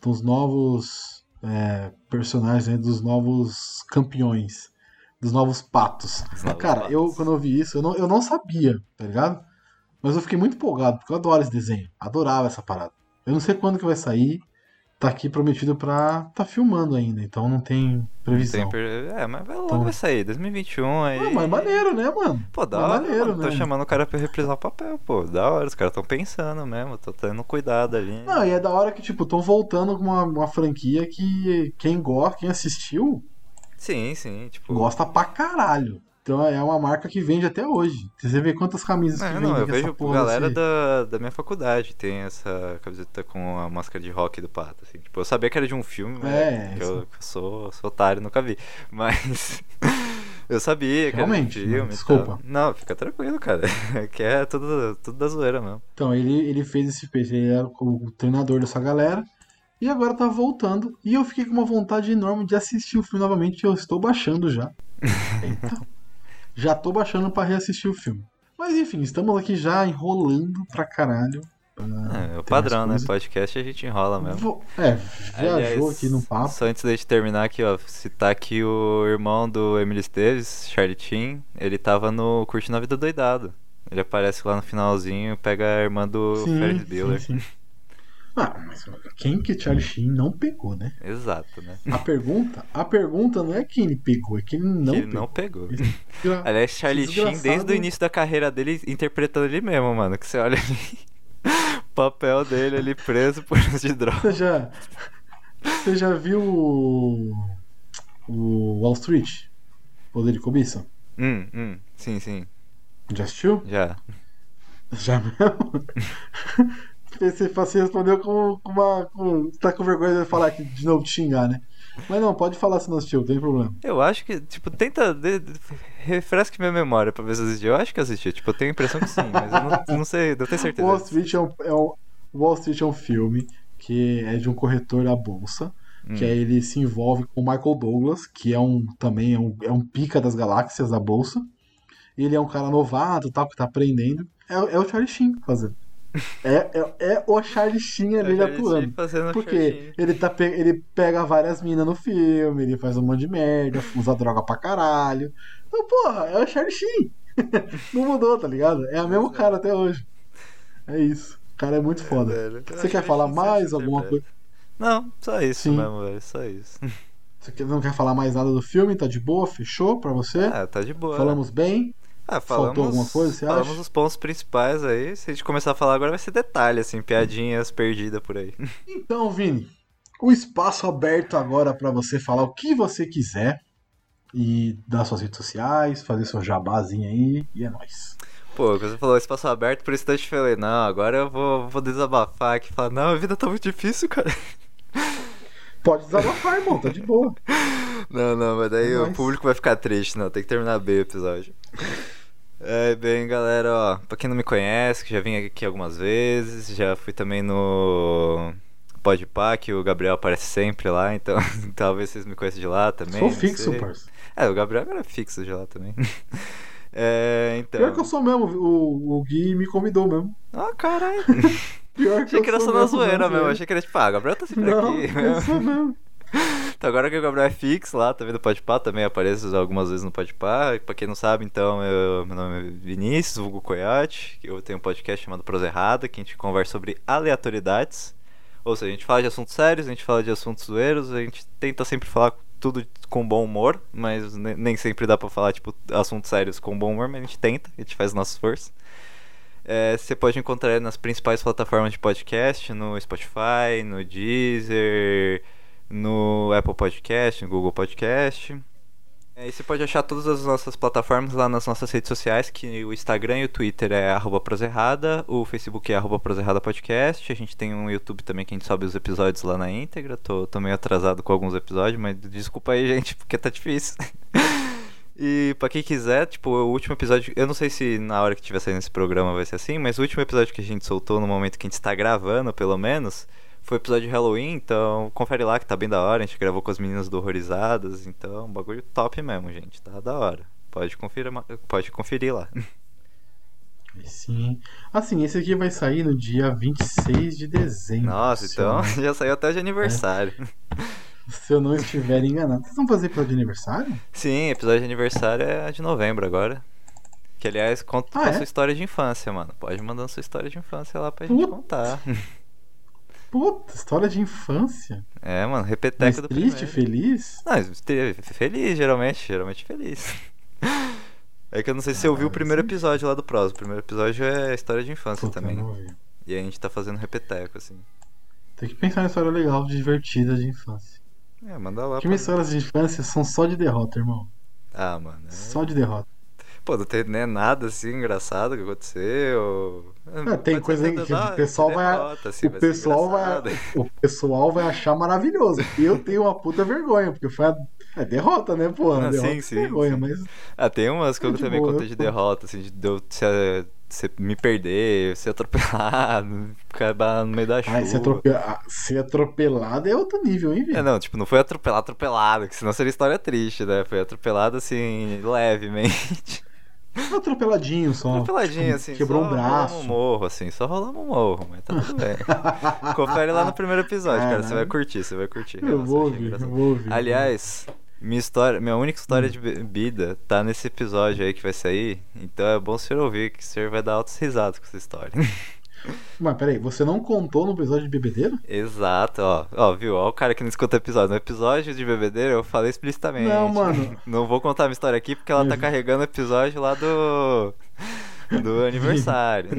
Dos novos é, personagens, né, dos novos campeões. Dos novos patos. Os novos Cara, eu patos. quando eu vi isso, eu não, eu não sabia, tá ligado? Mas eu fiquei muito empolgado, porque eu adoro esse desenho. Adorava essa parada. Eu não sei quando que vai sair. Tá aqui prometido pra tá filmando ainda, então não tem previsão. Tem per- É, mas vai logo Então- vai sair, 2021 aí. Ah, mas maneiro, né, mano? Pô, da Mas hora, maneiro, mano. Tô né? chamando o cara pra reprisar o papel, pô. Da hora, os caras tão pensando mesmo, tô tendo cuidado ali. Não, e é da hora que, tipo, estão voltando com uma, uma franquia que quem gosta, quem assistiu, Sim, sim, tipo. gosta pra caralho. Então é uma marca que vende até hoje. Você vê quantas camisas que É, vendem não, eu vejo porra galera da, da minha faculdade tem essa camiseta com a máscara de rock do pato, assim. Tipo, eu sabia que era de um filme, mas É, que isso. eu, que eu sou, sou otário, nunca vi. Mas eu sabia que Realmente, era de um filme Desculpa. Não, fica tranquilo, cara. que é tudo, tudo da zoeira mesmo. Então, ele, ele fez esse peixe, ele era o, treinador dessa galera. E agora tá voltando. E eu fiquei com uma vontade enorme de assistir o filme novamente. Eu estou baixando já. Eita. Já tô baixando pra reassistir o filme. Mas enfim, estamos aqui já enrolando pra caralho. É, o tem padrão, né? Podcast a gente enrola mesmo. Vou- É, viajou Aliás, aqui no papo. Só antes da gente terminar aqui, ó, citar aqui o irmão do Emily Esteves, Charlie ele tava no Curtindo a Vida Doidado. Ele aparece lá no finalzinho, pega a irmã do Ferris Bueller. sim, sim. Ah, mas quem que Charlie Sheen não pegou, né? Exato, né? A pergunta, a pergunta não é quem ele pegou, é que ele não que ele pegou. não pegou. Desgra- Aliás, Charlie esse Sheen, desde o desgraçado- início da carreira dele, interpretando ele mesmo, mano. Que você olha ali, o papel dele ali preso por de droga. Você já, você já viu o, o Wall Street? Poder de cobiça? Hum, hum, sim, sim, Já assistiu? já. Já mesmo? Você, você respondeu com, com uma. Com, você tá com vergonha de falar de novo de xingar, né? Mas não, pode falar se não assistiu, não tem problema. Eu acho que, tipo, tenta. De, de- refresque minha memória pra ver se eu assisti. Eu acho que assisti, tipo, eu tenho a impressão que sim, mas eu não, não sei, não tenho certeza. Wall Street é um, é um- Wall Street é um filme que é de um corretor da bolsa. Que Hum. aí ele se envolve com o Michael Douglas, que é um também é um, é um pica das galáxias da bolsa. Ele é um cara novato, tal, que tá aprendendo. É, é o Charlie Sheen fazendo. É, é, é o Charlie Sheen ali É atuando. Porque ele, tá, pe- ele pega várias minas no filme, ele faz um monte de merda, usa droga pra caralho. Então, porra, é o Charlie Sheen. Não mudou, tá ligado? É o mesmo cara até hoje. É isso. O cara é muito foda. velho. Você quer falar mais alguma coisa? Não, só isso Sim. mesmo, velho. Só isso. Você não quer falar mais nada do filme? Tá de boa? Fechou pra você? Ah, tá de boa. Falamos bem? Ah, falamos, faltou alguma coisa, você falamos acha? os pontos principais aí. Se a gente começar a falar agora, vai ser detalhe, assim, piadinhas perdidas por aí. Então, Vini, o espaço aberto agora pra você falar o que você quiser e dar suas redes sociais, fazer seu jabazinho aí e é nóis. Pô, quando você falou espaço aberto, por isso que eu te falei, não, agora eu vou, vou desabafar aqui e falar, não, a vida tá muito difícil, cara. Pode desabafar, irmão, tá de boa. Não, não, mas daí É o nóis. público vai ficar triste, não, tem que terminar bem o episódio. É, bem, galera, ó, pra quem não me conhece, que já vim aqui algumas vezes, já fui também no Podpah, que o Gabriel aparece sempre lá, então talvez vocês me conheçam de lá também. Sou fixo, sei. parça. É, o Gabriel agora é fixo de lá também. É, então... Pior que eu sou mesmo, o, o Gui me convidou mesmo. Ah, caralho. Pior que Achei que era só na mesmo, zoeira não, mesmo. velho. Achei que era tipo, ah, o Gabriel tá sempre Não, aqui. eu sou mesmo. Então agora que o Gabriel é fixo lá, também do Podpah, também apareço algumas vezes no Podpah. Pra quem não sabe, então, eu- meu nome é Vinícius, vulgo Coyote. Eu tenho um podcast chamado Prosa Errada, que a gente conversa sobre aleatoriedades. Ou seja, a gente fala de assuntos sérios, a gente fala de assuntos zoeiros, a gente tenta sempre falar tudo com bom humor, mas ne- nem sempre dá pra falar, tipo, assuntos sérios com bom humor, mas a gente tenta, a gente faz o nosso esforço. É, você pode encontrar nas principais plataformas de podcast, no Spotify, no Deezer, no Apple Podcast, no Google Podcast. É, e você pode achar todas as nossas plataformas lá nas nossas redes sociais, que o Instagram e o Twitter é arroba proserrada, o Facebook é arroba proserrada podcast, a gente tem um YouTube também que a gente sobe os episódios lá na íntegra, tô, tô meio atrasado com alguns episódios, mas desculpa aí gente, porque tá difícil. E pra quem quiser, tipo, o último episódio, eu não sei se na hora que tiver saindo esse programa vai ser assim, mas o último episódio que a gente soltou no momento que a gente está gravando, pelo menos, foi episódio de Halloween, então confere lá que tá bem da hora, a gente gravou com as meninas do Horrorizadas, então, bagulho top mesmo, gente, tá da hora. Pode conferir, pode conferir lá. Sim. Assim, esse aqui vai sair no dia 26 de dezembro. Nossa, então já saiu até de aniversário. não- Se eu não estiver enganado. Vocês vão fazer episódio de aniversário? Sim, episódio de aniversário é de novembro agora. Que aliás, conta Ah, com a é? sua história de infância, mano. Pode mandar sua história de infância lá pra gente contar. Puta, história de infância. É, mano, Mas repeteco do triste, primeiro. feliz? Não, feliz, geralmente, geralmente feliz. É que eu não sei se você ouviu o primeiro sim. episódio lá do Pros. O primeiro episódio é história de infância Puta, também. E a gente tá fazendo repeteco, assim. Tem que pensar em história legal, divertida de infância. É, manda lá. Minhas pra- histórias de infância são só de derrota, irmão. Ah, mano. é- Só de derrota. Pô, não tem né, nada assim engraçado que aconteceu. É, tem coisa que o ah, pessoal vai- derrota, assim, o, pessoal vai, engraçado. o pessoal vai achar maravilhoso. Eu tenho uma puta vergonha, porque foi a é derrota, né, porra? Ah, derrota sim, é sim, vergonha, sim. mas Ah, tem umas que eu É também boa, contei de derrota, assim, de eu se, se me perder, ser atropelado, acabar no meio da chuva. ser, ah, ser atropelado é outro nível, hein, É, velho? não, tipo, não foi atropelado, atropelado, que senão seria história triste, né? Foi atropelado, assim, levemente. Atropeladinho só. Atropeladinho, tipo, assim. Quebrou um braço. Rolamos um morro, assim. Só rolamos um morro, mas tá tudo bem. Confere lá no primeiro episódio, cara. Você vai curtir, você vai curtir. Eu vou ouvir, eu vou ouvir. Aliás, minha história, minha única história Hum. de bebida tá nesse episódio aí que vai sair. Então é bom o senhor ouvir, que o senhor vai dar altas risadas com essa história. Mas peraí, você não contou no episódio de bebedeiro? Exato, ó. Ó, viu? Ó o cara que não escuta episódio. No episódio de bebedeiro eu falei explicitamente. Não, mano. Não vou contar a minha história aqui porque ela tá carregando o episódio lá do. Do aniversário.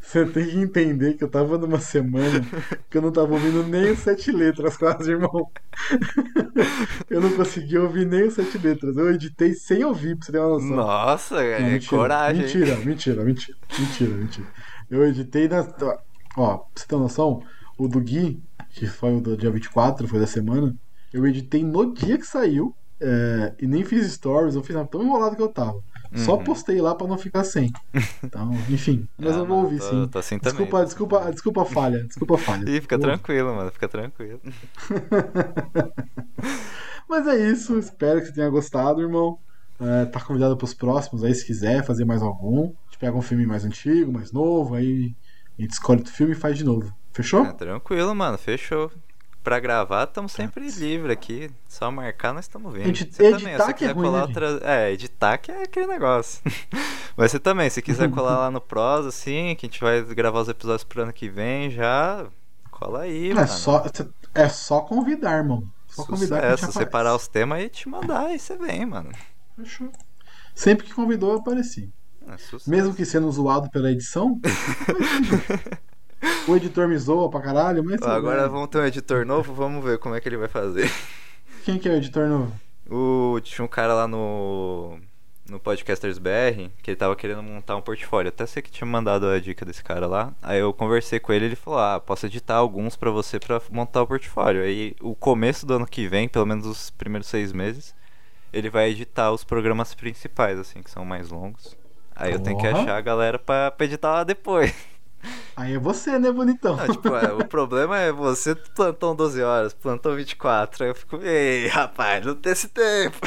Você tem que entender que eu tava numa semana que eu não tava ouvindo nem os sete letras, quase, irmão. Eu não consegui ouvir nem os sete letras. Eu editei sem ouvir, pra você ter uma noção. Nossa, Não, é mentira, coragem. Mentira, mentira, mentira, mentira, mentira. Eu editei na. Ó, pra você ter noção, o do Gui, que foi o do dia 24, foi da semana, eu editei no dia que saiu. é, e nem fiz stories, eu fiz tão enrolado que eu tava. Só Uhum. postei lá pra não ficar sem. Então, enfim. Mas Ah, eu vou ouvir tô- sim. tô assim também, desculpa, tô desculpa, desculpa a falha. Desculpa a falha. Ih, fica tranquilo, mano. Fica tranquilo. Mas é isso, espero que você tenha gostado, irmão. É, tá convidado pros próximos aí, se quiser fazer mais algum. Pega um filme mais antigo, mais novo, aí a gente escolhe outro filme e faz de novo. Fechou? É, tranquilo, mano. Fechou. Pra gravar, estamos sempre livre aqui. Só marcar, nós estamos vindo. Edi- Você também, editar você que é ruim, colar né, outra. É, editar que é aquele negócio. Mas você também, se quiser colar lá no Pros, assim, que a gente vai gravar os episódios pro ano que vem, já. Cola aí, É mano. só, é só convidar, irmão. Só convidar que a gente Sucesso, aparece. separar os temas e te mandar, aí você vem, mano. Fechou. Sempre que convidou, eu apareci. É. Mesmo que sendo zoado pela edição. o editor me zoa pra caralho, mas. Ó, Agora vamos ter um editor novo, vamos ver como é que ele vai fazer. Quem que é o editor novo? O, tinha um cara lá no, no Podcasters BR que ele tava querendo montar um portfólio. Até sei que tinha mandado a dica desse cara lá. Aí eu conversei com ele ele falou: Ah, posso editar alguns pra você pra montar o portfólio. Aí o começo do ano que vem, pelo menos os primeiros seis meses, ele vai editar os programas principais, assim, que são mais longos. Aí eu tenho que Porra. achar a galera pra, pra editar lá depois. Aí é você, né, bonitão? Não, tipo, é, o problema é você plantão 12 horas, plantão 24. Aí eu fico, ei, rapaz, não tem esse tempo.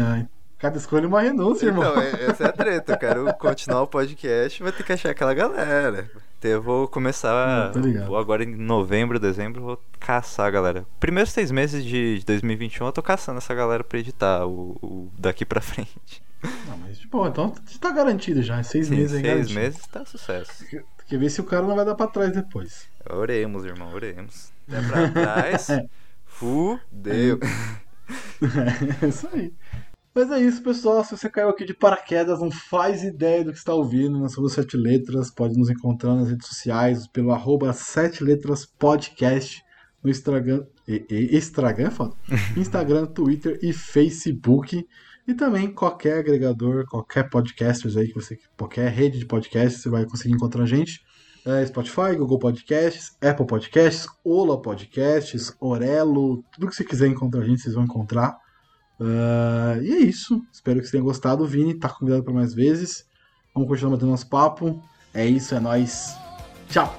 Ai, cada escolha é uma renúncia, irmão. Então, é- essa é a treta. Eu quero continuar o podcast, vai ter que achar aquela galera. Então, eu vou começar. Vou agora em novembro, dezembro, vou caçar a galera. Primeiros seis meses de de 2021 eu tô caçando essa galera pra editar o, o daqui pra frente. Não, mas tipo, então tá garantido já. Seis Sim, meses aí seis garantido. meses tá sucesso. Quer ver se o cara não vai dar pra trás depois. Oremos, irmão, oremos. Até pra trás. Fudeu. É isso aí. Mas é isso, pessoal. Se você caiu aqui de paraquedas, não faz ideia do que está ouvindo, nós somos Sete Letras. Pode nos encontrar nas redes sociais pelo arroba Sete Letras Podcast no Instagram. E, e, Instagram, é. Instagram, Twitter e Facebook. E também qualquer agregador, qualquer podcasters aí que você. Qualquer rede de podcasts, você vai conseguir encontrar a gente. É, Spotify, Google Podcasts, Apple Podcasts, Ola Podcasts, Orelo, tudo que você quiser encontrar a gente, vocês vão encontrar. Ah, e é isso. Espero que vocês tenham gostado. O Vini tá convidado para mais vezes. Vamos continuar batendo nosso papo. É isso, é nóis. Tchau!